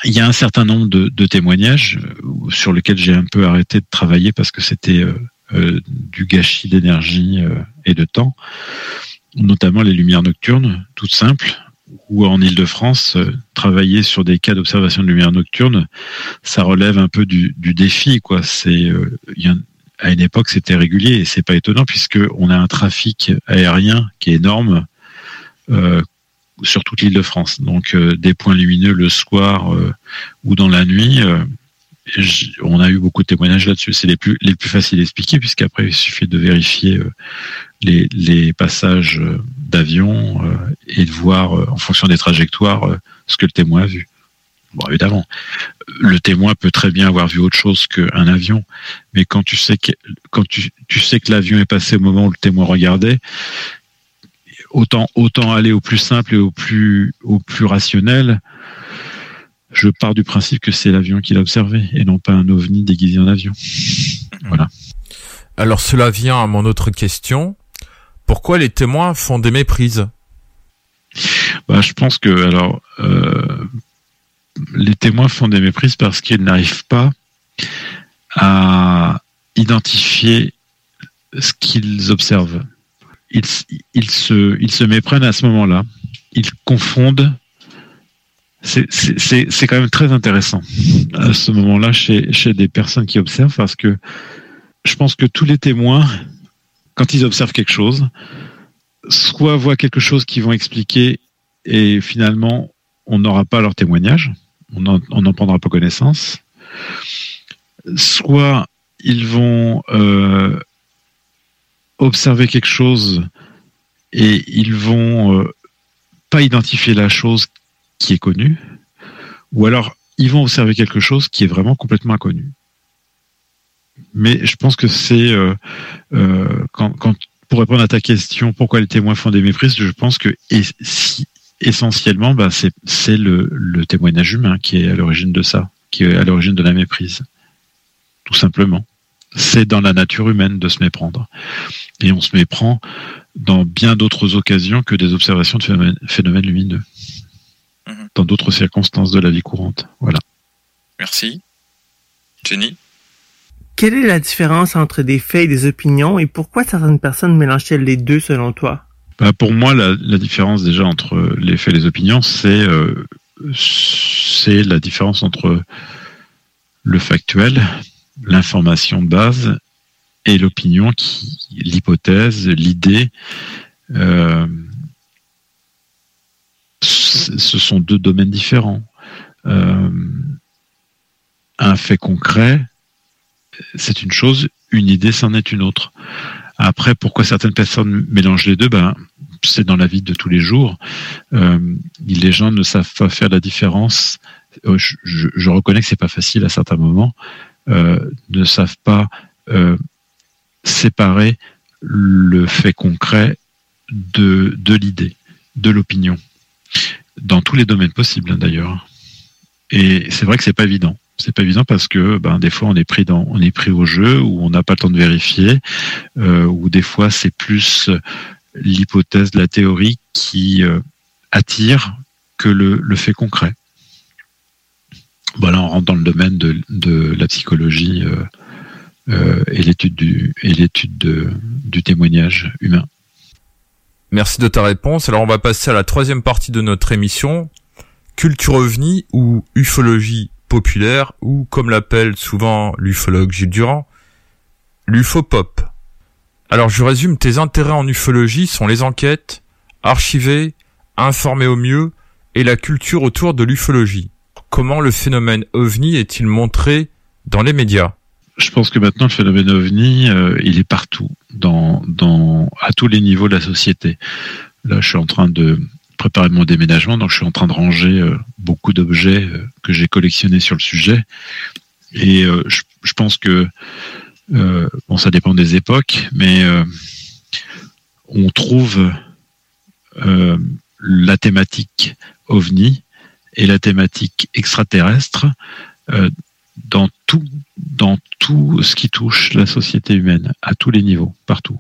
il y a un certain nombre de, de témoignages euh, sur lesquels j'ai un peu arrêté de travailler parce que c'était euh, du gâchis d'énergie et de temps notamment les lumières nocturnes toutes simples ou en Ile-de-France, euh, travailler sur des cas d'observation de lumière nocturne, ça relève un peu du, défi. Quoi. C'est, euh, à une époque, c'était régulier et c'est pas étonnant puisque on a un trafic aérien qui est énorme euh, sur toute l'Île-de-France. Donc, des points lumineux le soir ou dans la nuit. on a eu beaucoup de témoignages là-dessus. C'est les plus les plus faciles à expliquer puisqu'après il suffit de vérifier les, les passages d'avion euh, et de voir euh, en fonction des trajectoires euh, ce que le témoin a vu. Bon, évidemment, le témoin peut très bien avoir vu autre chose qu'un avion, mais quand tu sais que quand tu, tu sais que l'avion est passé au moment où le témoin regardait, autant autant aller au plus simple et au plus au plus rationnel. Je pars du principe que c'est l'avion qu'il a observé et non pas un ovni déguisé en avion. Voilà. Alors cela vient à mon autre question. Pourquoi les témoins font des méprises? Bah, je pense que alors euh, les témoins font des méprises parce qu'ils n'arrivent pas à identifier ce qu'ils observent. Ils, se, méprennent à ce moment-là. Ils confondent. C'est quand même très intéressant à ce moment-là chez des personnes qui observent parce que je pense que tous les témoins, quand ils observent quelque chose, soit voient quelque chose qu'ils vont expliquer et finalement on n'aura pas leur témoignage, on n'en prendra pas connaissance, soit ils vont euh, observer quelque chose et ils vont euh, pas identifier la chose qui est connue, ou alors ils vont observer quelque chose qui est vraiment complètement inconnu. Mais je pense que c'est euh, euh, quand, quand pour répondre à ta question, pourquoi les témoins font des méprises, je pense que et si- essentiellement, bah, c'est le, le témoignage humain qui est à l'origine de ça, qui est à l'origine de la méprise, tout simplement. C'est dans la nature humaine de se méprendre, et on se méprend dans bien d'autres occasions que des observations de phénomènes, phénomènes lumineux, dans d'autres circonstances de la vie courante. Voilà. Merci. Jenny? Quelle est la différence entre des faits et des opinions et pourquoi certaines personnes mélangent-elles les deux selon toi? Bah, pour moi, la, différence déjà entre les faits et les opinions, c'est euh, c'est la différence entre le factuel, l'information de base, et l'opinion, l'hypothèse, l'idée. euh, ce sont deux domaines différents. Euh, un fait concret, c'est une chose, une idée, c'en est une autre. Après, pourquoi certaines personnes mélangent les deux? Ben, C'est dans la vie de tous les jours. Euh, les gens ne savent pas faire la différence. Euh, Je, reconnais que c'est pas facile à certains moments. Euh, ne savent pas séparer le fait concret de, de l'idée, de l'opinion, dans tous les domaines possibles hein, d'ailleurs. Et c'est vrai que c'est pas évident. C'est pas évident parce que ben, des fois on est pris dans, on est pris au jeu ou on n'a pas le temps de vérifier, euh, ou des fois c'est plus euh, l'hypothèse, la théorie qui euh, attire que le, le fait concret. Bon, là, on rentre dans le domaine de, de la psychologie et l'étude du et l'étude de- du témoignage humain. Merci de ta réponse. Alors on va passer à la troisième partie de notre émission, culture ovni ou ufologie populaire ou comme l'appelle souvent l'ufologue Gilles Durand, l'ufopop. Alors je résume, tes intérêts en ufologie sont les enquêtes, archiver, informer au mieux et la culture autour de l'ufologie. Comment le phénomène ovni est-il montré dans les médias? Je pense que maintenant le phénomène ovni, euh, il est partout, à tous les niveaux de la société. Là, je suis en train de préparer mon déménagement, donc je suis en train de ranger euh, beaucoup d'objets euh, que j'ai collectionnés sur le sujet. Et euh, je, pense que, bon, ça dépend des époques, mais on trouve la thématique ovni et la thématique extraterrestre dans tout dans tout ce qui touche la société humaine à tous les niveaux partout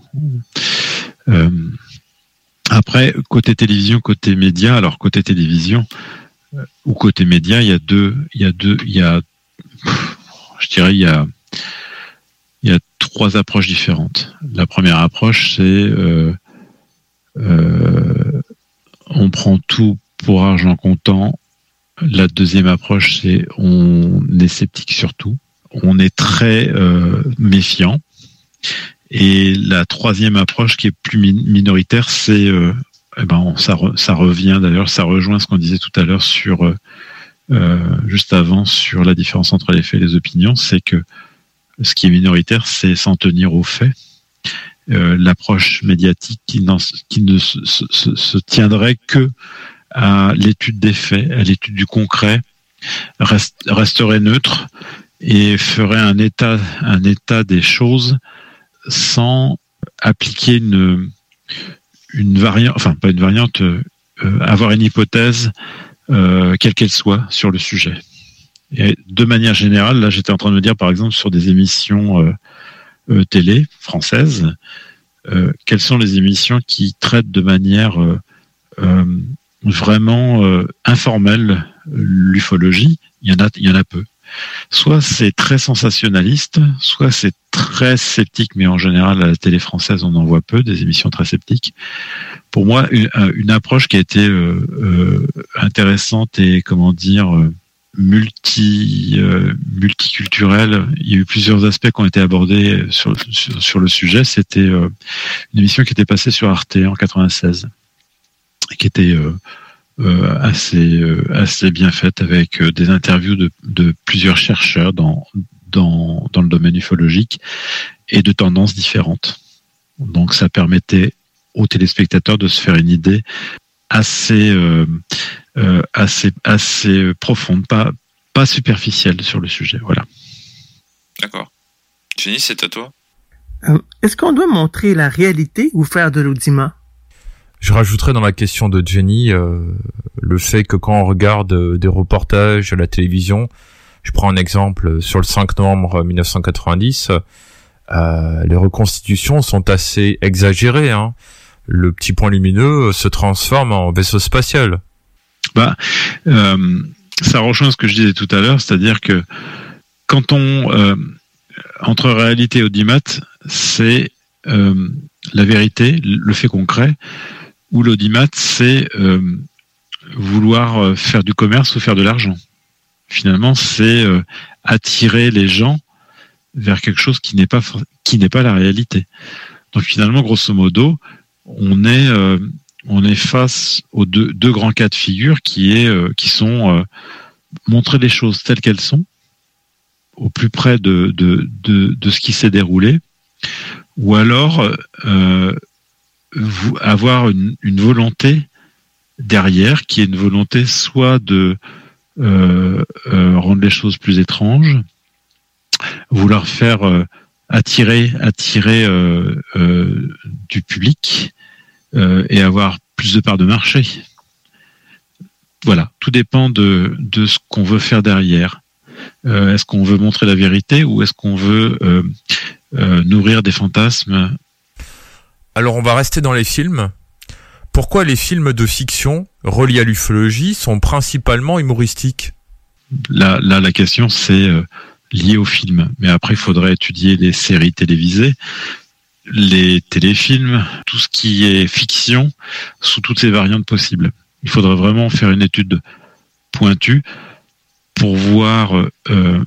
après côté télévision côté média alors côté télévision euh, ou côté média il y a deux il y a deux il y a je dirais il y a il y a trois approches différentes la première approche c'est euh, euh, on prend tout pour argent comptant la deuxième approche, c'est on est sceptique sur tout. On est très euh, méfiant. Et la troisième approche, qui est plus min- minoritaire, c'est euh, eh ben, ça, re- ça revient d'ailleurs, ça rejoint ce qu'on disait tout à l'heure sur euh, euh, juste avant sur la différence entre les faits et les opinions, c'est que ce qui est minoritaire, c'est s'en tenir aux faits. Euh, L'approche médiatique qui, ne se, tiendrait que à l'étude des faits, à l'étude du concret, rest- resterait neutre et ferait un état, un état des choses sans appliquer une, une variante, enfin pas une variante, euh, avoir une hypothèse, euh, quelle qu'elle soit, sur le sujet. Et de manière générale, là j'étais en train de me dire par exemple sur des émissions euh, télé françaises, quelles sont les émissions qui traitent de manière vraiment informelle l'ufologie? Il y en a peu. Soit c'est très sensationnaliste, soit c'est très sceptique, mais en général à la télé française on en voit peu des émissions très sceptiques. Pour moi, une, approche qui a été euh, euh, intéressante et comment dire euh, multi euh, multiculturelle. Il y a eu plusieurs aspects qui ont été abordés sur, le sujet. C'était une émission qui était passée sur Arte en 96 et qui était assez euh, assez bien faite avec euh, des interviews de, de plusieurs chercheurs dans dans dans le domaine ufologique et de tendances différentes. Donc ça permettait aux téléspectateurs de se faire une idée assez euh, euh, assez assez profonde, pas pas superficielle sur le sujet. Voilà. D'accord. Jenny, c'est à toi. Euh, Est-ce qu'on doit montrer la réalité ou faire de l'audimat Je rajouterais dans la question de Jenny euh, le fait que quand on regarde euh, des reportages à la télévision, je prends un exemple sur le 5 novembre 1990, euh, les reconstitutions sont assez exagérées. Hein. Le petit point lumineux se transforme en vaisseau spatial. Bah, euh, ça rejoint ce que je disais tout à l'heure, c'est-à-dire que quand on euh, entre réalité et audimat, c'est euh, la vérité, le fait concret, ou l'audimat, c'est euh, vouloir euh, faire du commerce ou faire de l'argent. Finalement, c'est euh, attirer les gens vers quelque chose qui n'est pas pas la réalité. Donc finalement, grosso modo, on est on est face aux deux, grands cas de figure qui est qui sont montrer les choses telles qu'elles sont au plus près de de, de, ce qui s'est déroulé ou alors avoir une, une volonté derrière qui est une volonté soit de euh, euh, rendre les choses plus étranges vouloir faire euh, attirer attirer euh, euh, du public euh, et avoir plus de parts de marché. Voilà, tout dépend de, de ce qu'on veut faire derrière. Est-ce qu'on veut montrer la vérité ou est-ce qu'on veut nourrir des fantasmes Alors on va rester dans les films. Pourquoi les films de fiction reliés à l'ufologie sont principalement humoristiques? Là, la question, c'est euh, lié au film. Mais après, il faudrait étudier les séries télévisées, les téléfilms, tout ce qui est fiction, sous toutes ses variantes possibles. Il faudrait vraiment faire une étude pointue pour voir euh,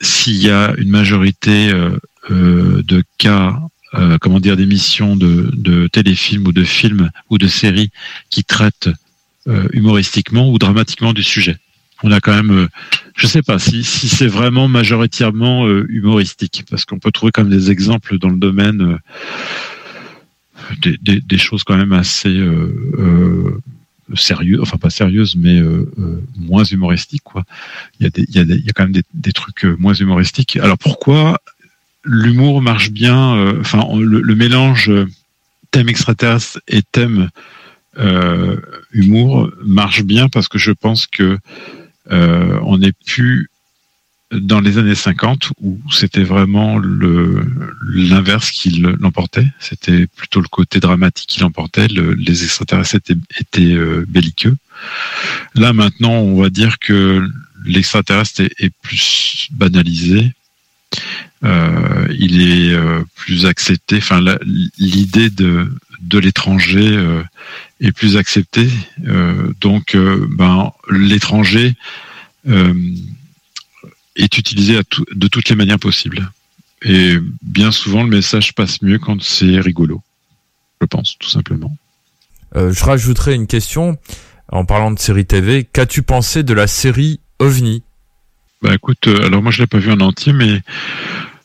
s'il y a une majorité euh, euh, de cas, euh, comment dire, d'émissions de, de téléfilms ou de films ou de séries qui traitent euh, humoristiquement ou dramatiquement du sujet. On a quand même, euh, je sais pas si, c'est vraiment majoritairement humoristique, parce qu'on peut trouver comme des exemples dans le domaine des, choses quand même assez sérieuses, enfin pas sérieuses, mais moins humoristiques. Quoi. Il y a, quand même des, trucs moins humoristiques. Alors pourquoi l'humour marche bien euh, Enfin, le, mélange euh, thème extraterrestre et thème euh, humour marche bien parce que je pense que on n'est plus dans les années 50 où c'était vraiment l'inverse qui le- l'emportait. C'était plutôt le côté dramatique qui l'emportait. Le- les extraterrestres étaient, belliqueux. Là maintenant, on va dire que l'extraterrestre est, est plus banalisé. Euh, il est euh, plus accepté. Enfin, l'idée de l'étranger euh, est plus acceptée. Donc, ben l'étranger est utilisé de toutes les manières possibles. Et bien souvent, le message passe mieux quand c'est rigolo. Je pense, tout simplement. Je rajouterai une question en parlant de série TV. Qu'as-tu pensé de la série OVNI? Bah écoute, euh, alors moi je l'ai pas vu en entier, mais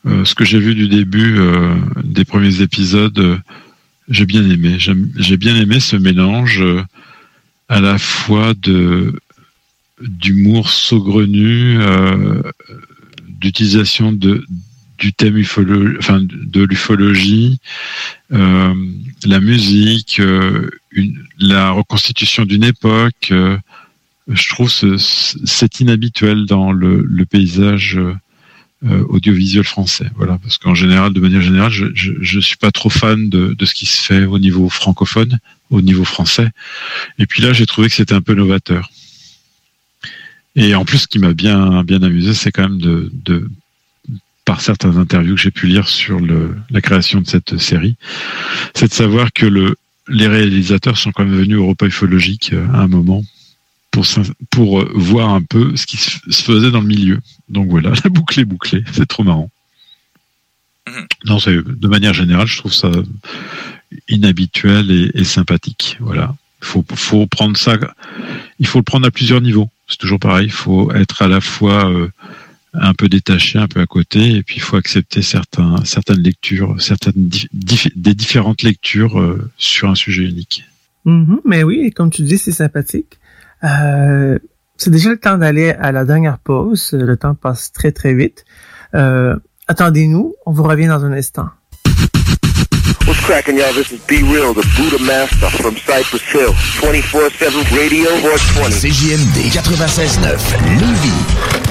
euh, ce que j'ai vu du début euh, des premiers épisodes, j'ai bien aimé. J'ai bien aimé ce mélange à la fois de d'humour saugrenu, d'utilisation de du thème enfin de l'ufologie, la musique, la reconstitution d'une époque. Je trouve ce- ce- c'est inhabituel dans le, paysage euh, audiovisuel français. Voilà, parce qu'en général, de manière générale, je, je, je suis pas trop fan de, ce qui se fait au niveau francophone, au niveau français. Et puis là, j'ai trouvé que c'était un peu novateur. Et en plus, ce qui m'a bien bien amusé, c'est quand même de, par certaines interviews que j'ai pu lire sur le, la création de cette série, c'est de savoir que le, les réalisateurs sont quand même venus au repas ufologique euh, à un moment pour, euh, voir un peu ce qui se faisait dans le milieu. Donc voilà, la boucle est bouclée, c'est trop marrant. Non, c'est de manière générale, je trouve ça inhabituel et, et sympathique. Voilà, faut faut prendre ça, il faut le prendre à plusieurs niveaux. C'est toujours pareil, il faut être à la fois euh, un peu détaché, un peu à côté, et puis il faut accepter certains, certaines lectures, certaines dif- des différentes lectures euh, sur un sujet unique. Mhm, mais oui, et comme tu dis, c'est sympathique. Euh, c'est déjà le temps d'aller à la dernière pause. Le temps passe très très vite. Euh, attendez-nous, on vous revient dans un instant. What's cracking, y'all? This is Be Real, the Buddha Master from Cypress Hill. 24-7 Radio 420. CJMD 96.9, Lévis.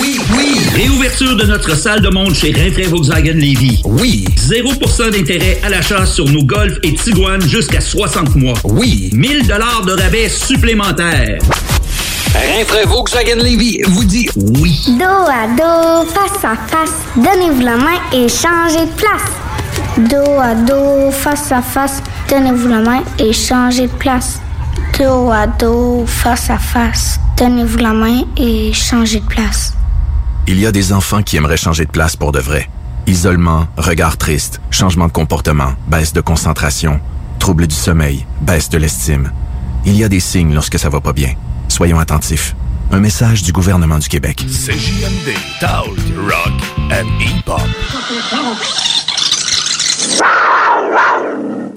Oui, oui! Réouverture de notre salle de monde chez Rinfrae Volkswagen Levy. Oui! 0% d'intérêt à l'achat sur nos Golf et Tiguan jusqu'à 60 mois. Oui! 1000 dollars de rabais supplémentaires. Rinfrae Volkswagen Levy vous dit oui. Dos à dos, face à face, donnez-vous la main et changez de place. Dos à dos, face à face, donnez-vous la main et changez de place. Dos à dos, face à face, donnez-vous la main et changez de place. Il y a des enfants qui aimeraient changer de place pour de vrai. Isolement, regard triste, changement de comportement, baisse de concentration, trouble du sommeil, baisse de l'estime. Il y a des signes lorsque ça va pas bien. Soyons attentifs. Un message du gouvernement du Québec. CJMD, Rock and Hip-Hop.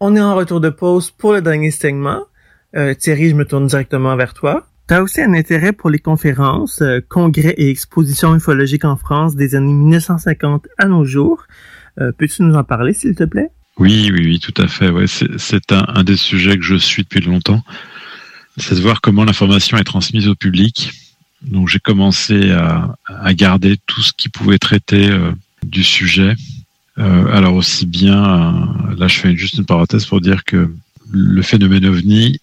On est en retour de pause pour le dernier segment. Euh, Thierry, je me tourne directement vers toi. Tu as aussi un intérêt pour les conférences, euh, congrès et expositions ufologiques en France des années 1950 à nos jours. Euh, Peux-tu nous en parler, s'il te plaît? Oui, oui, oui, tout à fait. Ouais, c'est un, un des sujets que je suis depuis longtemps. C'est de voir comment l'information est transmise au public. Donc j'ai commencé à, à garder tout ce qui pouvait traiter euh, du sujet. Euh, alors aussi bien, euh, là je fais juste une parenthèse pour dire que le phénomène ovni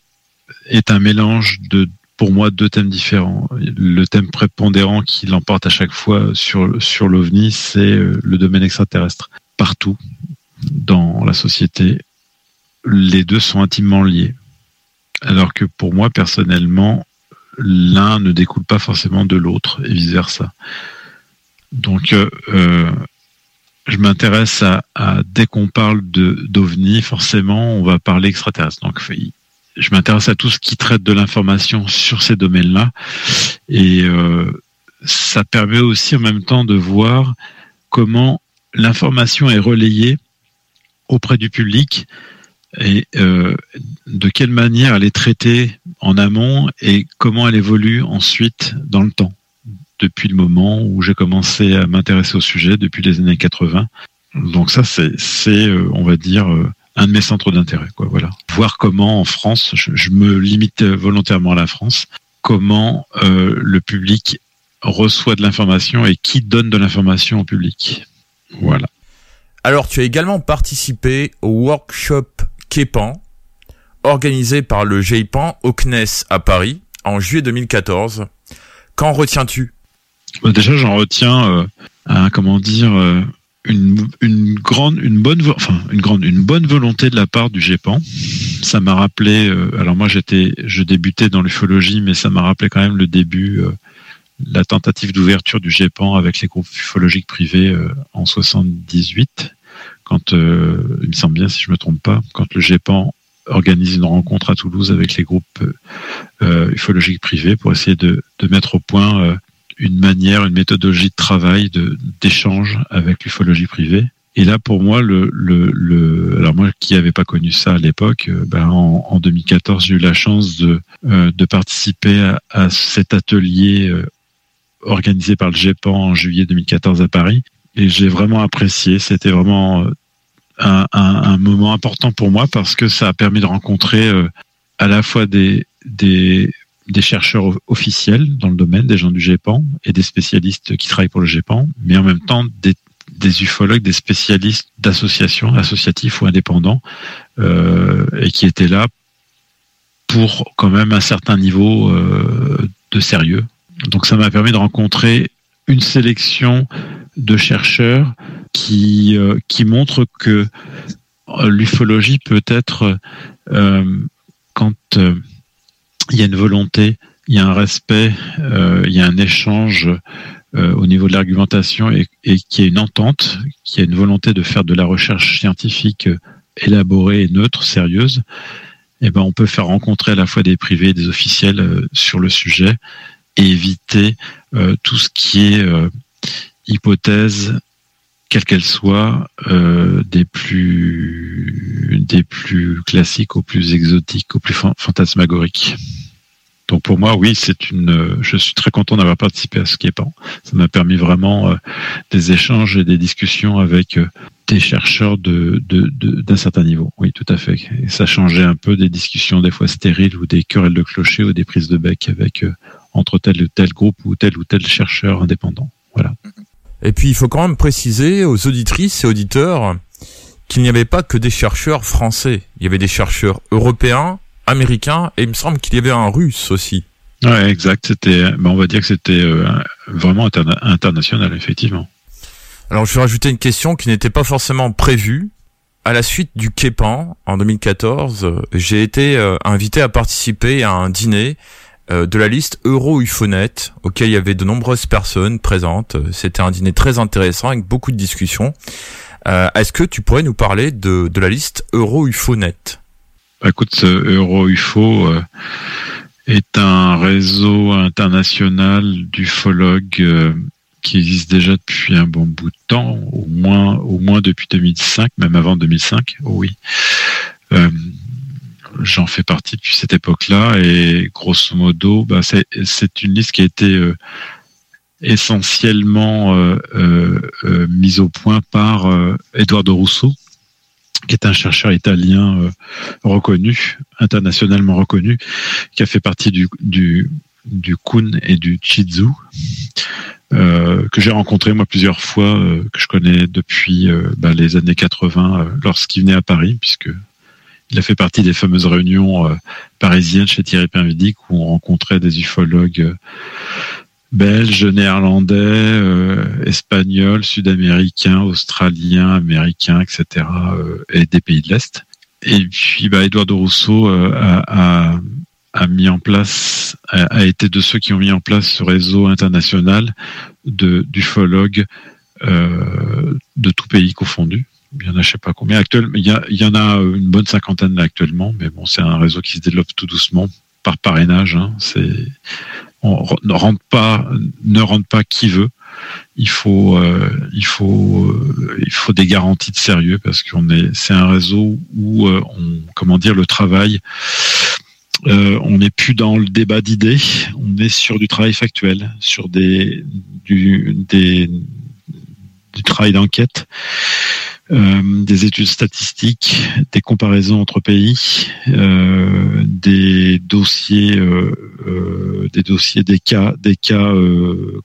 est un mélange de, pour moi, deux thèmes différents. Le thème prépondérant qui l'emporte à chaque fois sur, sur l'ovni, c'est euh, le domaine extraterrestre. Partout dans la société, les deux sont intimement liés. Alors que pour moi, personnellement, l'un ne découle pas forcément de l'autre et vice versa. Donc, je m'intéresse à, dès qu'on parle de d'ovni, forcément, on va parler extraterrestre. Donc, je m'intéresse à tout ce qui traite de l'information sur ces domaines-là, et euh, ça permet aussi en même temps de voir comment l'information est relayée auprès du public et euh, de quelle manière elle est traitée en amont et comment elle évolue ensuite dans le temps depuis le moment où j'ai commencé à m'intéresser au sujet depuis les années 80. Donc ça, c'est, euh, on va dire, euh, un de mes centres d'intérêt. Voilà. Voir comment en France, je, me limite volontairement à la France, comment euh, le public reçoit de l'information et qui donne de l'information au public. Voilà. Alors, tu as également participé au workshop Képan, organisé par le GEIPAN au CNES à Paris en juillet 2014. Qu'en retiens-tu? Bah, Déjà, j'en retiens, euh, comment dire, euh, une, grande, une bonne, enfin, une grande, une bonne volonté de la part du GEPAN. Ça m'a rappelé, euh, alors moi j'étais, je débutais dans l'ufologie, mais ça m'a rappelé quand même le début, la tentative d'ouverture du GEPAN avec les groupes ufologiques privés en 78, quand, il me semble bien, si je me trompe pas, quand le GEPAN organise une rencontre à Toulouse avec les groupes ufologiques privés pour essayer de, mettre au point une manière, une méthodologie de travail, d'échange avec l'ufologie privée. Et là, pour moi, le, le, le alors moi qui n'avais pas connu ça à l'époque, euh, ben en, en 2014, j'ai eu la chance de, euh, de participer à, cet atelier euh, organisé par le GEPAN en juillet 2014 à Paris. Et j'ai vraiment apprécié. C'était vraiment un, moment important pour moi parce que ça a permis de rencontrer à la fois des, des, des chercheurs officiels dans le domaine, des gens du GEPAN et des spécialistes qui travaillent pour le GEPAN, mais en même temps des, ufologues, des spécialistes d'associations, associatifs ou indépendants, euh, et qui étaient là pour quand même un certain niveau euh, de sérieux. Donc ça m'a permis de rencontrer une sélection de chercheurs qui, euh, qui montrent que l'ufologie peut être, quand il y a une volonté, il y a un respect, euh, il y a un échange euh, au niveau de l'argumentation et, et qu'il y a une entente, qu'il y une volonté de faire de la recherche scientifique euh, élaborée neutre, sérieuse, eh ben on peut faire rencontrer à la fois des privés et des officiels euh, sur le sujet et éviter euh, tout ce qui est euh, hypothèse, quelle qu'elle soit, euh, des plus des plus classiques aux plus exotiques, aux plus fan- fantasmagoriques. Donc pour moi, oui, c'est une. Je suis très content d'avoir participé à ce qui est pas. Ça m'a permis vraiment des échanges et des discussions avec des chercheurs de d'un certain niveau. Oui, tout à fait. Ça changeait un peu des discussions des fois stériles ou des querelles de clocher ou des prises de bec avec entre tel ou tel groupe ou tel ou tel chercheur indépendant. Voilà. Et puis il faut quand même préciser aux auditrices et auditeurs qu'il n'y avait pas que des chercheurs français. Il y avait des chercheurs européens, américains et il me semble qu'il y avait un russe aussi. Ouais, exact. C'était, ben, on va dire que c'était euh, vraiment international, effectivement. Alors je vais rajouter une question qui n'était pas forcément prévue. À la suite du Képan en 2014, euh, j'ai été euh, invité à participer à un dîner euh, de la liste Euro-Ufonet, auquel il y avait de nombreuses personnes présentes. C'était un dîner très intéressant avec beaucoup de discussions. Euh, est-ce que tu pourrais nous parler de, de la liste Euro-Ufonet bah, Écoute, Euro-Ufo euh, est un réseau international d'ufologues qui existe déjà depuis un bon bout de temps, au moins, au moins depuis 2005, même avant 2005, oui j'en fais partie depuis cette époque-là et grosso modo, bah, c'est une liste qui a été euh, essentiellement euh, euh, mise au point par Eduardo Rousseau, qui est un chercheur italien reconnu, internationalement reconnu, qui a fait partie du, du, du Kun et du Chizu, que j'ai rencontré moi plusieurs fois, que je connais depuis bah, les années 80, lorsqu'il venait à Paris, puisque il a fait partie des fameuses réunions euh, parisiennes chez Thierry Pinvidic où on rencontrait des ufologues euh, belges, néerlandais, euh, espagnols, sud-américains, australiens, américains, etc., et des pays de l'Est. Et puis, bah, Eduardo Rousseau a, mis en place, a, été de ceux qui ont mis en place ce réseau international de d'ufologues de tout pays confondu il y en a je sais pas combien actuellement il y, en a une bonne cinquantaine actuellement mais bon c'est un réseau qui se développe tout doucement par parrainage hein. c'est on ne rentre pas ne rentre pas qui veut. Il faut euh, il faut euh, il faut des garanties de sérieux parce qu'on est c'est un réseau où euh, on comment dire le travail on n'est plus dans le débat d'idées, on est sur du travail factuel, sur des du, des, du travail d'enquête. euh, des études statistiques, des comparaisons entre pays, euh, des dossiers, euh, des dossiers, des cas, des cas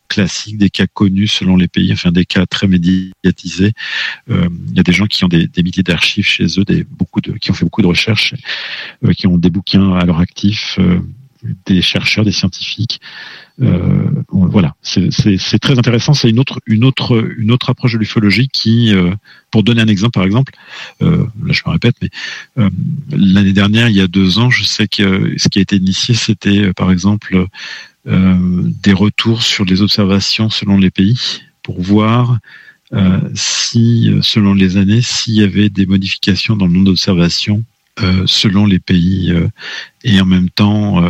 classiques, des cas connus selon les pays, enfin des cas très médiatisés. Il y a des gens qui ont des, milliers d'archives chez eux, des beaucoup de, qui ont fait beaucoup de recherches, qui ont des bouquins à leur actif des chercheurs, des scientifiques. Euh, voilà, c'est très intéressant. C'est une autre, une autre, une autre approche de l'ufologie qui, euh, pour donner un exemple, par exemple, euh, là je me répète, mais l'année dernière, il y a deux ans, je sais que ce qui a été initié, c'était par exemple des retours sur les observations selon les pays pour voir si, selon les années, s'il y avait des modifications dans le nombre d'observations selon les pays et en même temps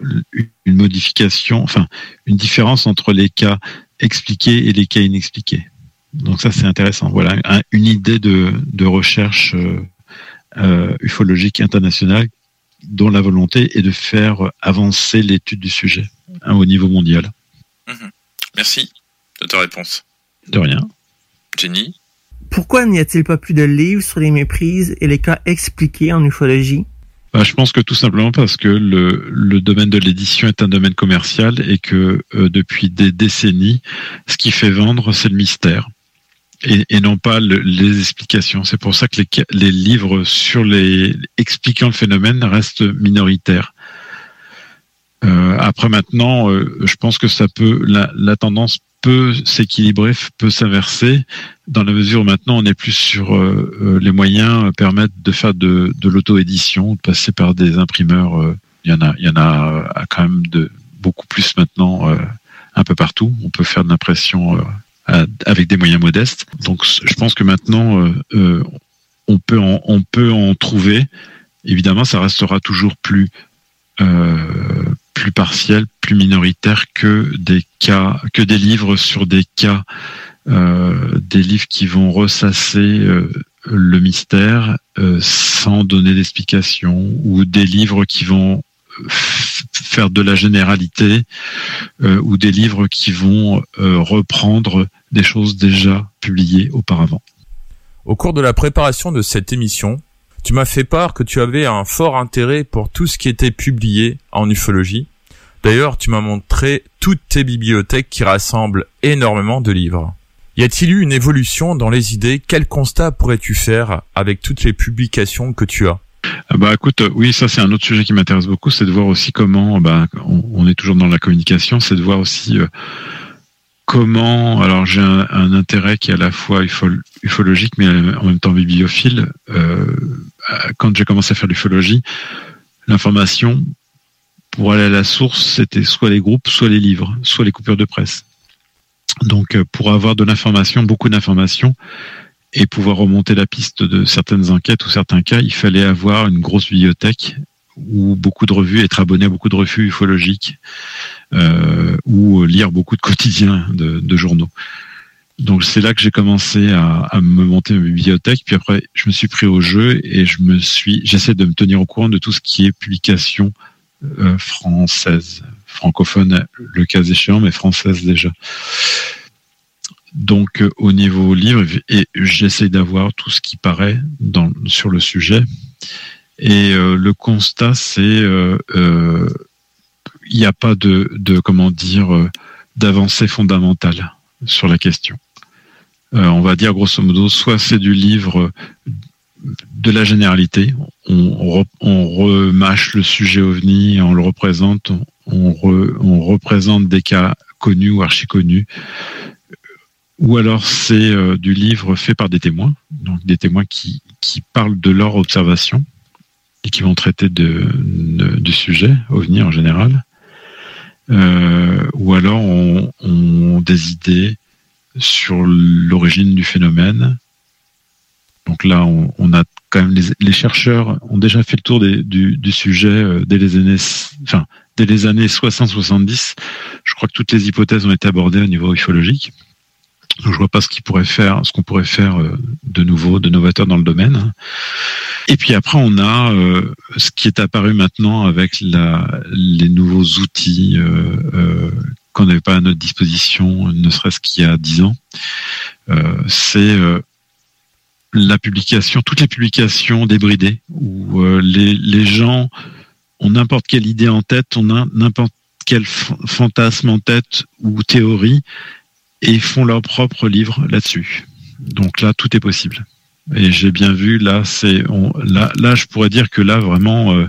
une modification, enfin une différence entre les cas expliqués et les cas inexpliqués. Donc ça c'est intéressant. Voilà une idée de, recherche euh, euh, ufologique internationale dont la volonté est de faire avancer l'étude du sujet hein, au niveau mondial. Mhm. Merci de ta réponse. De rien. Jenny? Pourquoi n'y a-t-il pas plus de livres sur les méprises et les cas expliqués en ufologie? Bah, je pense que tout simplement parce que le, domaine de l'édition est un domaine commercial et que euh, depuis des décennies, ce qui fait vendre, c'est le mystère. Et, non pas les explications. C'est pour ça que les, livres sur les expliquant le phénomène restent minoritaires. Euh, après maintenant, euh, je pense que ça peut la, la tendance peut s'équilibrer, peut s'inverser, dans la mesure où maintenant on est plus sur euh, euh, les moyens euh, permettent de faire de, de l'auto-édition, de passer par des imprimeurs. il y en a, il y en a quand même de beaucoup plus maintenant, un peu partout. On peut faire de l'impression avec des moyens modestes. Donc, je pense que maintenant on peut on peut en trouver. Évidemment, ça restera toujours plus plus partiel, plus minoritaire que des cas, que des livres sur des cas, euh, des livres qui vont ressasser euh, le mystère euh, sans donner d'explication, ou des livres qui vont faire de la généralité euh, ou des livres qui vont euh, reprendre des choses déjà publiées auparavant. Au cours de la préparation de cette émission, tu m'as fait part que tu avais un fort intérêt pour tout ce qui était publié en ufologie. D'ailleurs, tu m'as montré toutes tes bibliothèques qui rassemblent énormément de livres. Y a-t-il eu une évolution dans les idées? Quel constat pourrais-tu faire avec toutes les publications que tu as? Ah bah écoute, oui, ça c'est un autre sujet qui m'intéresse beaucoup, c'est de voir aussi comment, bah, on, est toujours dans la communication, c'est de voir aussi euh, comment, alors j'ai un, intérêt qui est à la fois ufologique mais en même temps bibliophile. Euh, quand j'ai commencé à faire l'ufologie, l'information pour aller à la source, c'était soit les groupes, soit les livres, soit les coupures de presse. Donc euh, pour avoir de l'information, beaucoup d'informations, et pouvoir remonter la piste de certaines enquêtes ou certains cas, il fallait avoir une grosse bibliothèque ou beaucoup de revues, être abonné à beaucoup de revues ufologiques ou lire beaucoup de quotidiens de, journaux. Donc c'est là que j'ai commencé à, me monter ma bibliothèque. Puis après, je me suis pris au jeu et je me suis, j'essaie de me tenir au courant de tout ce qui est publication euh, française, francophone le cas échéant, mais française déjà donc euh, au niveau livre et j'essaie d'avoir tout ce qui paraît sur le sujet et euh, le constat c'est euh, il n'y a pas de, de comment dire d'avancée fondamentale sur la question on va dire grosso modo soit c'est du livre de la généralité on, remâche le sujet ovni on le représente on, représente des cas connus ou archi connus ou alors c'est euh, du livre fait par des témoins, donc des témoins qui, parlent de leur observation et qui vont traiter du sujet, OVNI en général. Euh, ou alors on, on, des idées sur l'origine du phénomène. Donc là, on, on a quand même les, les, chercheurs ont déjà fait le tour des, du, du, sujet euh, dès les années, enfin dès les années 60-70. Je crois que toutes les hypothèses ont été abordées au niveau ufologique. Donc, je vois pas ce qu'il pourrait faire, ce qu'on pourrait faire euh, de nouveau, de novateur dans le domaine. Et puis après, on a euh, ce qui est apparu maintenant avec la, les nouveaux outils euh, euh qu'on n'avait pas à notre disposition, ne serait-ce qu'il y a dix ans. C'est la publication, toutes les publications débridées, où les, les gens ont n'importe quelle idée en tête, on a n'importe quel fantasme en tête ou théorie, et font leur propre livre là-dessus. Donc là, tout est possible. Et j'ai bien vu, là, c'est, là, là, je pourrais dire que là, vraiment, euh,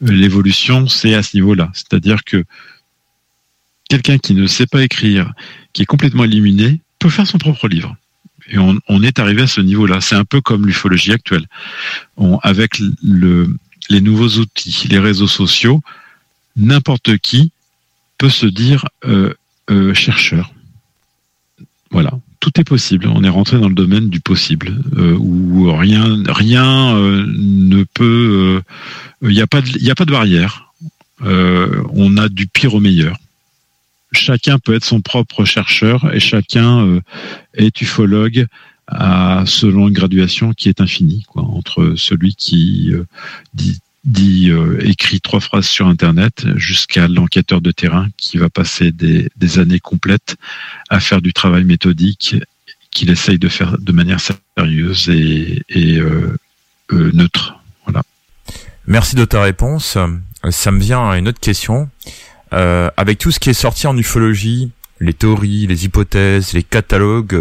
l'évolution, c'est à ce niveau-là. C'est-à-dire que quelqu'un qui ne sait pas écrire, qui est complètement éliminé, peut faire son propre livre. Et on, on est arrivé à ce niveau-là. C'est un peu comme l'ufologie actuelle. On, avec le, les nouveaux outils, les réseaux sociaux, n'importe qui peut se dire euh, euh, chercheur voilà, tout est possible. On est rentré dans le domaine du possible, euh, où rien, rien euh, ne peut. Il euh, n'y a pas, de, a pas de barrière. on a du pire au meilleur. Chacun peut être son propre chercheur et chacun est ufologue à, selon une graduation qui est infinie, quoi, entre celui qui dit dit euh, écrit trois phrases sur Internet jusqu'à l'enquêteur de terrain qui va passer des, des, années complètes à faire du travail méthodique qu'il essaye de faire de manière sérieuse et, et euh, euh, neutre. Voilà. Merci de ta réponse. Ça me vient à une autre question. Euh, avec tout ce qui est sorti en ufologie, les théories, les hypothèses, les catalogues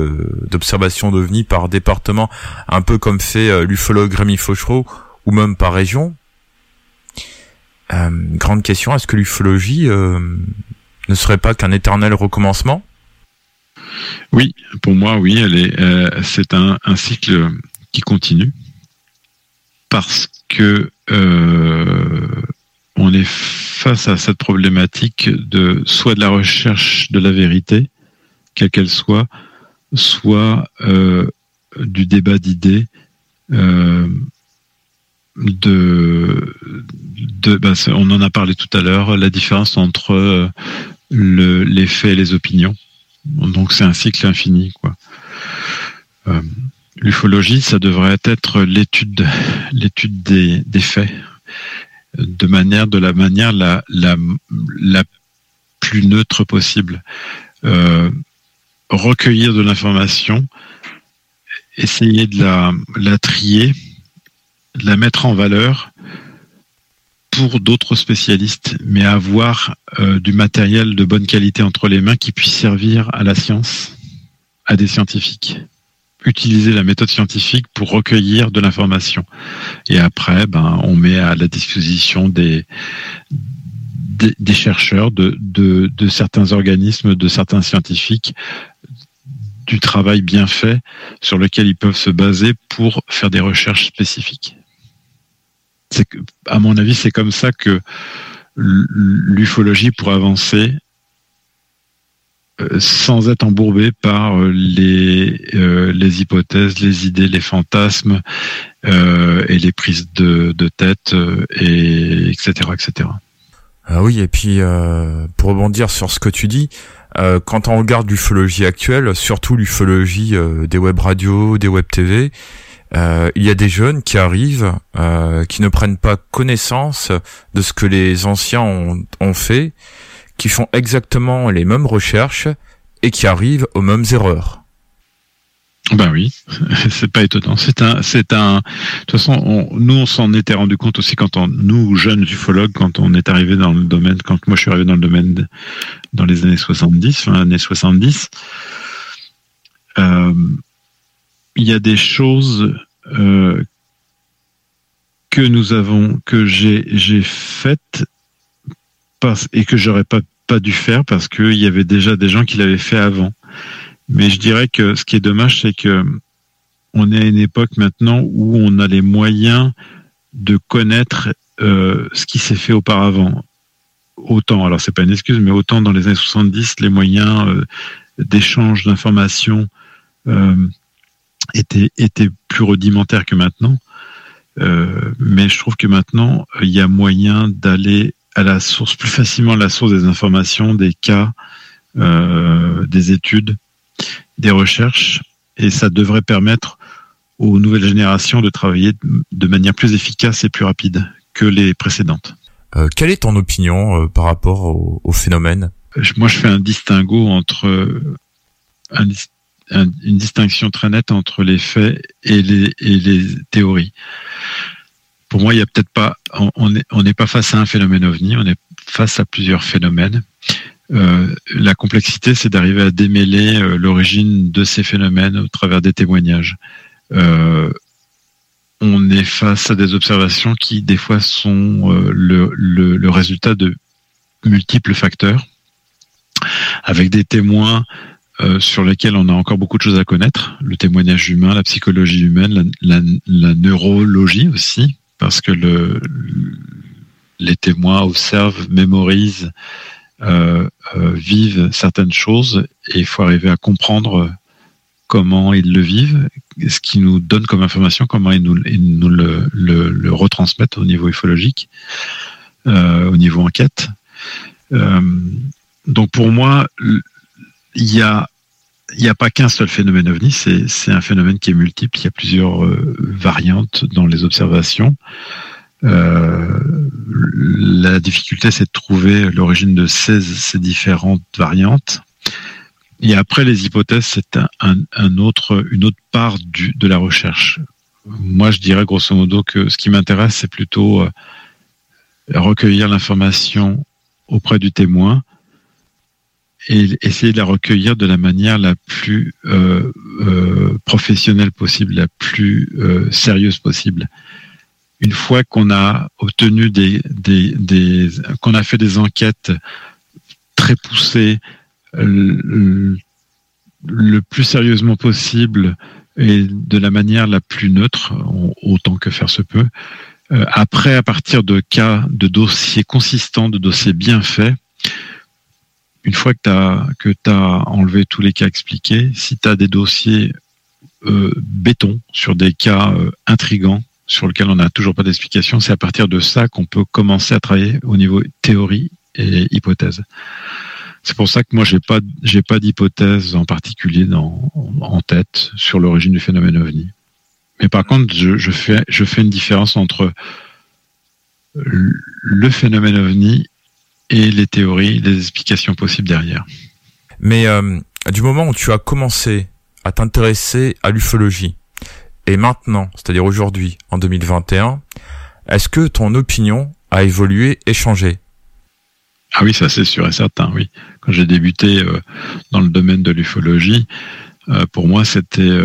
d'observation d'OVNI par département, un peu comme fait l'ufologue Rémi Fauchereau, ou même par région, euh, grande question, est-ce que l'ufologie euh, ne serait pas qu'un éternel recommencement? Oui, pour moi, oui, elle est. Euh, c'est un, cycle qui continue parce que on est face à cette problématique de soit de la recherche de la vérité, quelle qu'elle soit, soit du débat d'idées de, de bah, on en a parlé tout à l'heure, la différence entre euh, le, les faits et les opinions. Donc c'est un cycle infini, quoi. Euh, L'ufologie, ça devrait être l'étude, l'étude des, faits. de manière de la manière la la, la plus neutre possible. Euh, recueillir de l'information, essayer de la trier, la mettre en valeur pour d'autres spécialistes, mais avoir euh, du matériel de bonne qualité entre les mains qui puisse servir à la science, à des scientifiques. Utiliser la méthode scientifique pour recueillir de l'information. Et après, ben, on met à la disposition des, chercheurs, de certains organismes, de certains scientifiques, du travail bien fait sur lequel ils peuvent se baser pour faire des recherches spécifiques. À mon avis, c'est comme ça que l'ufologie pourrait avancer euh, sans être embourbée par euh, les, euh, les hypothèses, les idées, les fantasmes et les prises de, tête, et etc., etc. Ah oui, et puis pour rebondir sur ce que tu dis, quand on regarde l'ufologie actuelle, surtout l'ufologie des web radios, des web TV, euh, il y a des jeunes qui arrivent, euh, qui ne prennent pas connaissance de ce que les anciens ont, fait, qui font exactement les mêmes recherches et qui arrivent aux mêmes erreurs. Ben oui, c'est pas étonnant. C'est un, c'est un. De toute façon, on, nous on s'en était rendu compte aussi quand on, nous jeunes ufologues, quand on est arrivé dans le domaine, quand moi je suis arrivé dans le domaine dans les années 70, fin années 70. Euh, il y a des choses euh, que nous avons, que j'ai faites parce, et que j'aurais pas pas dû faire parce qu'il y avait déjà des gens qui l'avaient fait avant. Mais je dirais que ce qui est dommage, c'est que on est à une époque maintenant où on a les moyens de connaître euh, ce qui s'est fait auparavant. Autant, alors c'est pas une excuse, mais autant dans les années 70, les moyens euh, d'échange d'informations euh, étaient, étaient plus rudimentaires que maintenant. Euh, mais je trouve que maintenant, il y a moyen d'aller à la source, plus facilement à la source des informations, des cas, euh, des études, des recherches, et ça devrait permettre aux nouvelles générations de travailler de manière plus efficace et plus rapide que les précédentes. Euh, quelle est ton opinion par rapport au, au, phénomène? Moi, je fais un distinguo entre un, un, une distinction très nette entre les faits et les, et les théories. Pour moi, il y a peut-être pas, on n'est pas face à un phénomène ovni, on est face à plusieurs phénomènes. Euh, la complexité, c'est d'arriver à démêler euh, l'origine de ces phénomènes au travers des témoignages. Euh, on est face à des observations qui, des fois, sont le, le, résultat de multiples facteurs, avec des témoins euh, sur lesquels on a encore beaucoup de choses à connaître, le témoignage humain, la psychologie humaine, la, neurologie aussi, parce que le, les témoins observent, mémorisent, euh, euh, vivent certaines choses et il faut arriver à comprendre comment ils le vivent, ce qu'ils nous donnent comme information, comment ils nous, le, retransmettent au niveau ufologique, au niveau enquête. Donc pour moi, il y a il n'y a pas qu'un seul phénomène ovni, c'est un phénomène qui est multiple. Il y a plusieurs euh, variantes dans les observations. Euh, la difficulté, c'est de trouver l'origine de ces, ces, différentes variantes. Et après, les hypothèses, c'est un, autre, une autre part de la recherche. Moi, je dirais grosso modo que ce qui m'intéresse, c'est plutôt euh, recueillir l'information auprès du témoin et essayer de la recueillir de la manière la plus euh, euh, professionnelle possible, la plus euh, sérieuse possible une fois qu'on a obtenu des, des, des qu'on a fait des enquêtes très poussées le, le, plus sérieusement possible et de la manière la plus neutre, autant que faire se peut. Euh, après, à partir de cas, de dossiers consistants, de dossiers bien faits, une fois que tu as, que enlevé tous les cas expliqués, si tu as des dossiers euh, béton sur des cas euh, intrigants, sur lequel on n'a toujours pas d'explication, c'est à partir de ça qu'on peut commencer à travailler au niveau théorie et hypothèse. C'est pour ça que moi j'ai pas j'ai pas d'hypothèse en particulier dans, en tête sur l'origine du phénomène ovni. Mais par contre, je, je, fais je fais une différence entre le phénomène ovni et les théories, les explications possibles derrière. Mais euh, du moment où tu as commencé à t'intéresser à l'ufologie, et maintenant, c'est-à-dire aujourd'hui, en 2021, est-ce que ton opinion a évolué et changé Ah oui, ça c'est sûr et certain, oui. Quand j'ai débuté euh, dans le domaine de l'ufologie, euh, pour moi c'était...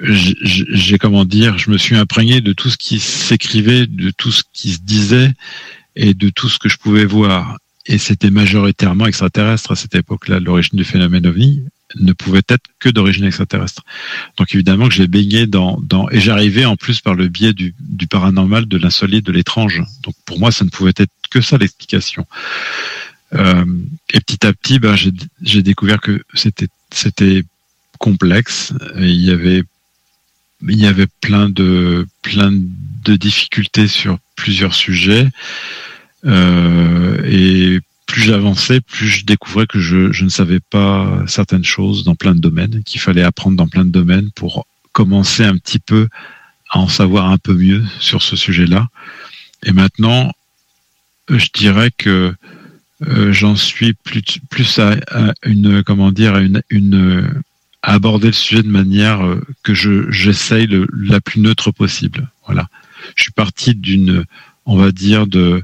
j'ai comment dire, je me suis imprégné de tout ce qui s'écrivait, de tout ce qui se disait et de tout ce que je pouvais voir. Et c'était majoritairement extraterrestre à cette époque-là. L'origine du phénomène OVNI ne pouvait être que d'origine extraterrestre. Donc évidemment que j'ai baigné dans, dans et j'arrivais en plus par le biais du, du paranormal, de l'insolite, de l'étrange. Donc pour moi, ça ne pouvait être que ça l'explication. Euh, et petit à petit, ben, j'ai découvert que c'était c'était complexe. Il y avait il y avait plein de plein de difficultés sur plusieurs sujets. Euh, et plus j'avançais, plus je découvrais que je, ne savais pas certaines choses dans plein de domaines, qu'il fallait apprendre dans plein de domaines pour commencer un petit peu à en savoir un peu mieux sur ce sujet-là. Et maintenant, je dirais que euh, j'en suis plus, à, une, comment dire, à une, à aborder le sujet de manière euh, que je j'essaye la plus neutre possible. Voilà. Je suis parti d'une, on va dire, de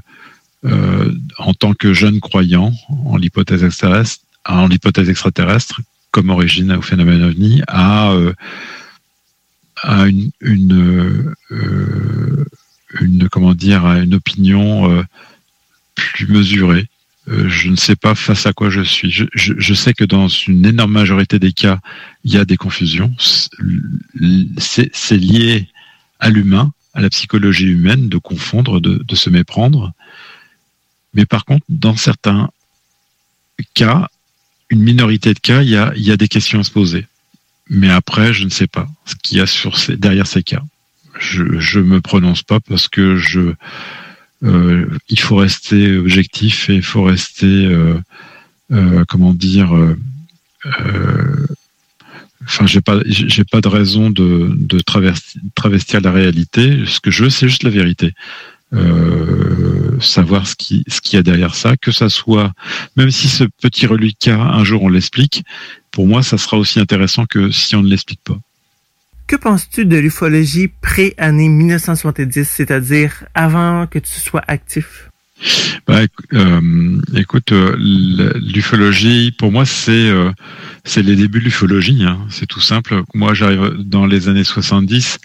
euh, en tant que jeune croyant en l'hypothèse extraterrestre, en l'hypothèse extraterrestre comme origine au phénomène ovni, à euh, à une une, euh, une comment dire à une opinion plus mesurée. Je ne sais pas face à quoi je suis. Je, sais que dans une énorme majorité des cas, il y a des confusions. C'est lié à l'humain, à la psychologie humaine de confondre, de, se méprendre. Mais par contre, dans certains cas, une minorité de cas, il y a, des questions à se poser. Mais après, je ne sais pas ce qu'il y a derrière ces cas. Je ne me prononce pas parce que je, euh, il faut rester objectif et il faut rester, euh, euh, comment dire, enfin, j'ai pas, j'ai pas de raison de, de travestir, travestir la réalité. Ce que je veux, c'est juste la vérité. Euh, savoir ce qui ce qu'il y a derrière ça, que ça soit même si ce petit reliquat un jour on l'explique, pour moi ça sera aussi intéressant que si on ne l'explique pas. Que penses-tu de l'ufologie pré-année 1970, c'est-à-dire avant que tu sois actif? Bah, euh, écoute, euh, l'ufologie, pour moi, c'est euh, c'est les débuts de l'ufologie. Hein. C'est tout simple. Moi, j'arrive dans les années 70.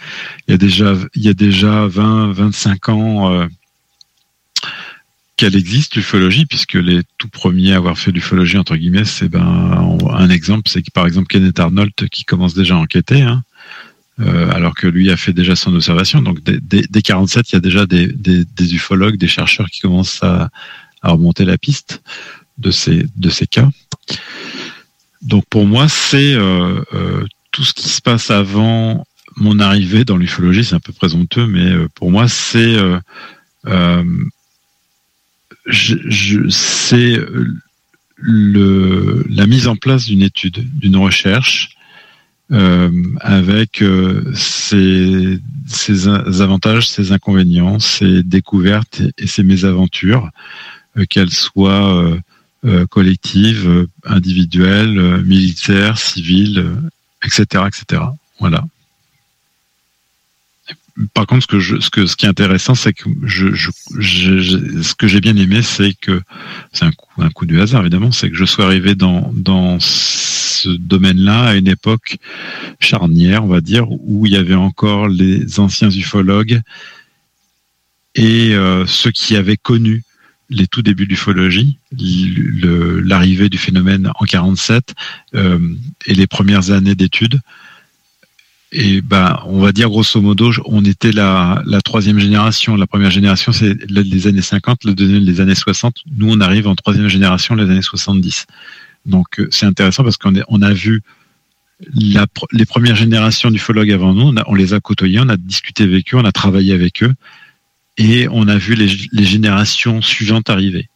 Il y a déjà, il y a déjà 20, 25 ans qu'elle existe l'ufologie, puisque les tout premiers à avoir fait l'ufologie entre guillemets, c'est ben un exemple, c'est par exemple Kenneth Arnold qui commence déjà à enquêter. Hein. Euh, alors que lui a fait déjà son observation. Donc dès, dès, 47, il y a déjà des, ufologues, des chercheurs qui commencent à, remonter la piste de ces, cas. Donc pour moi, c'est euh, euh, tout ce qui se passe avant mon arrivée dans l'ufologie, c'est un peu présomptueux, mais pour moi, c'est je, je, la mise en place d'une étude, d'une recherche euh, avec euh, ses, ses, avantages, ses inconvénients, ses découvertes et, ses mésaventures, euh, qu'elles soient collectives, individuelles, militaires, civiles, etc., etc. Voilà. Par contre, ce que je, ce que ce qui est intéressant, c'est que je, ce que j'ai bien aimé, c'est que c'est un coup, un du hasard évidemment, c'est que je sois arrivé dans dans ce domaine-là à une époque charnière, on va dire, où il y avait encore les anciens ufologues et euh, ceux qui avaient connu les tout débuts de l'ufologie, l'arrivée du phénomène en 47 euh, et les premières années d'études. Et ben, on va dire grosso modo, on était la, troisième génération. La première génération, c'est les années 50, la deuxième, les années 60. Nous, on arrive en troisième génération, les années 70. Donc, euh, c'est intéressant parce qu'on on a vu les premières générations d'ufologues avant nous, on, les a côtoyés, on a discuté avec eux, on a travaillé avec eux, et on a vu les, générations suivantes arriver.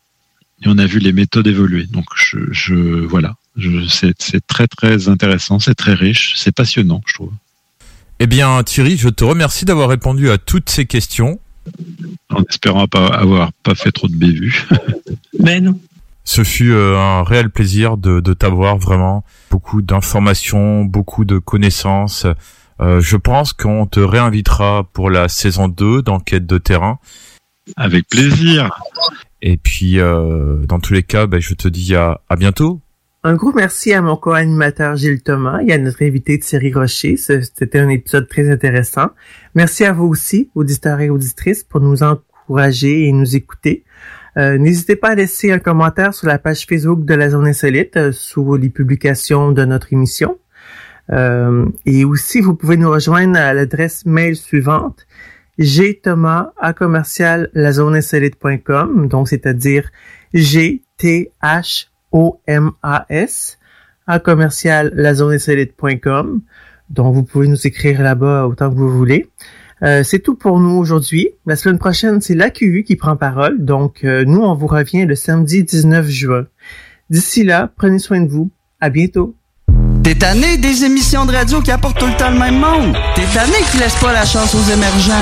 Et on a vu les méthodes évoluer. Donc, je voilà, c'est très très intéressant, c'est très riche, c'est passionnant, je trouve. Eh bien, Thierry, je te remercie d'avoir répondu à toutes ces questions. En espérant pas avoir pas fait trop de bévues. Ben non. Ce fut euh, un réel plaisir de, de t'avoir vraiment beaucoup d'informations, beaucoup de connaissances. Euh, je pense qu'on te réinvitera pour la saison 2 d'enquête de terrain. Avec plaisir. Et puis, euh, dans tous les cas, ben, je te dis à, à bientôt. Un gros merci à mon co-animateur Gilles Thomas et à notre invité Thierry Rocher. C'était un épisode très intéressant. Merci à vous aussi, auditeurs et auditrices, pour nous encourager et nous écouter. Euh, N'hésitez pas à laisser un commentaire sur la page Facebook de la Zone Insolite euh, sous les publications de notre émission. Euh, et aussi, vous pouvez nous rejoindre à l'adresse mail suivante gthomas à commercial donc c'est-à-dire g t h o m a s à commercial lazoneinsolite.com donc vous pouvez nous écrire là-bas autant que vous voulez. Euh, c'est tout pour nous aujourd'hui. La semaine prochaine, c'est l'AQU qui prend parole. Donc, euh, nous, on vous revient le samedi 19 juin. D'ici là, prenez soin de vous. À bientôt. T'es tanné des émissions de radio qui apportent tout le temps le même monde? T'es tanné qui laisse pas la chance aux émergents?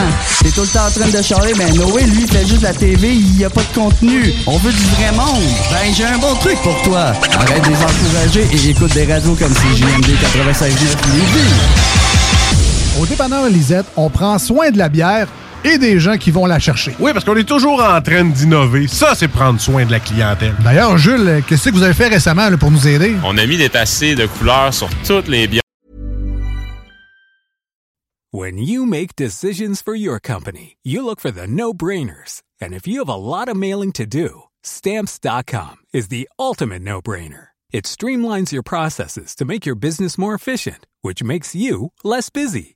T'es tout le temps en train de charler, ben Noé, lui, il fait juste la TV, il y a pas de contenu. On veut du vrai monde. Ben, j'ai un bon truc pour toi. Arrête de les encourager et écoute des radios comme CJMD 96.9 Lévis. Au dépanneur Lisette, on prend soin de la bière et des gens qui vont la chercher. Oui, parce qu'on est toujours en train d'innover. Ça, c'est prendre soin de la clientèle. D'ailleurs, Jules, qu'est-ce que vous avez fait récemment là, pour nous aider? On a mis des tassés de couleurs sur toutes les bières. When you make decisions for your company, you look for the no-brainers. And if you have a lot of mailing to do, stamps.com is the ultimate no-brainer. It streamlines your processes to make your business more efficient, which makes you less busy.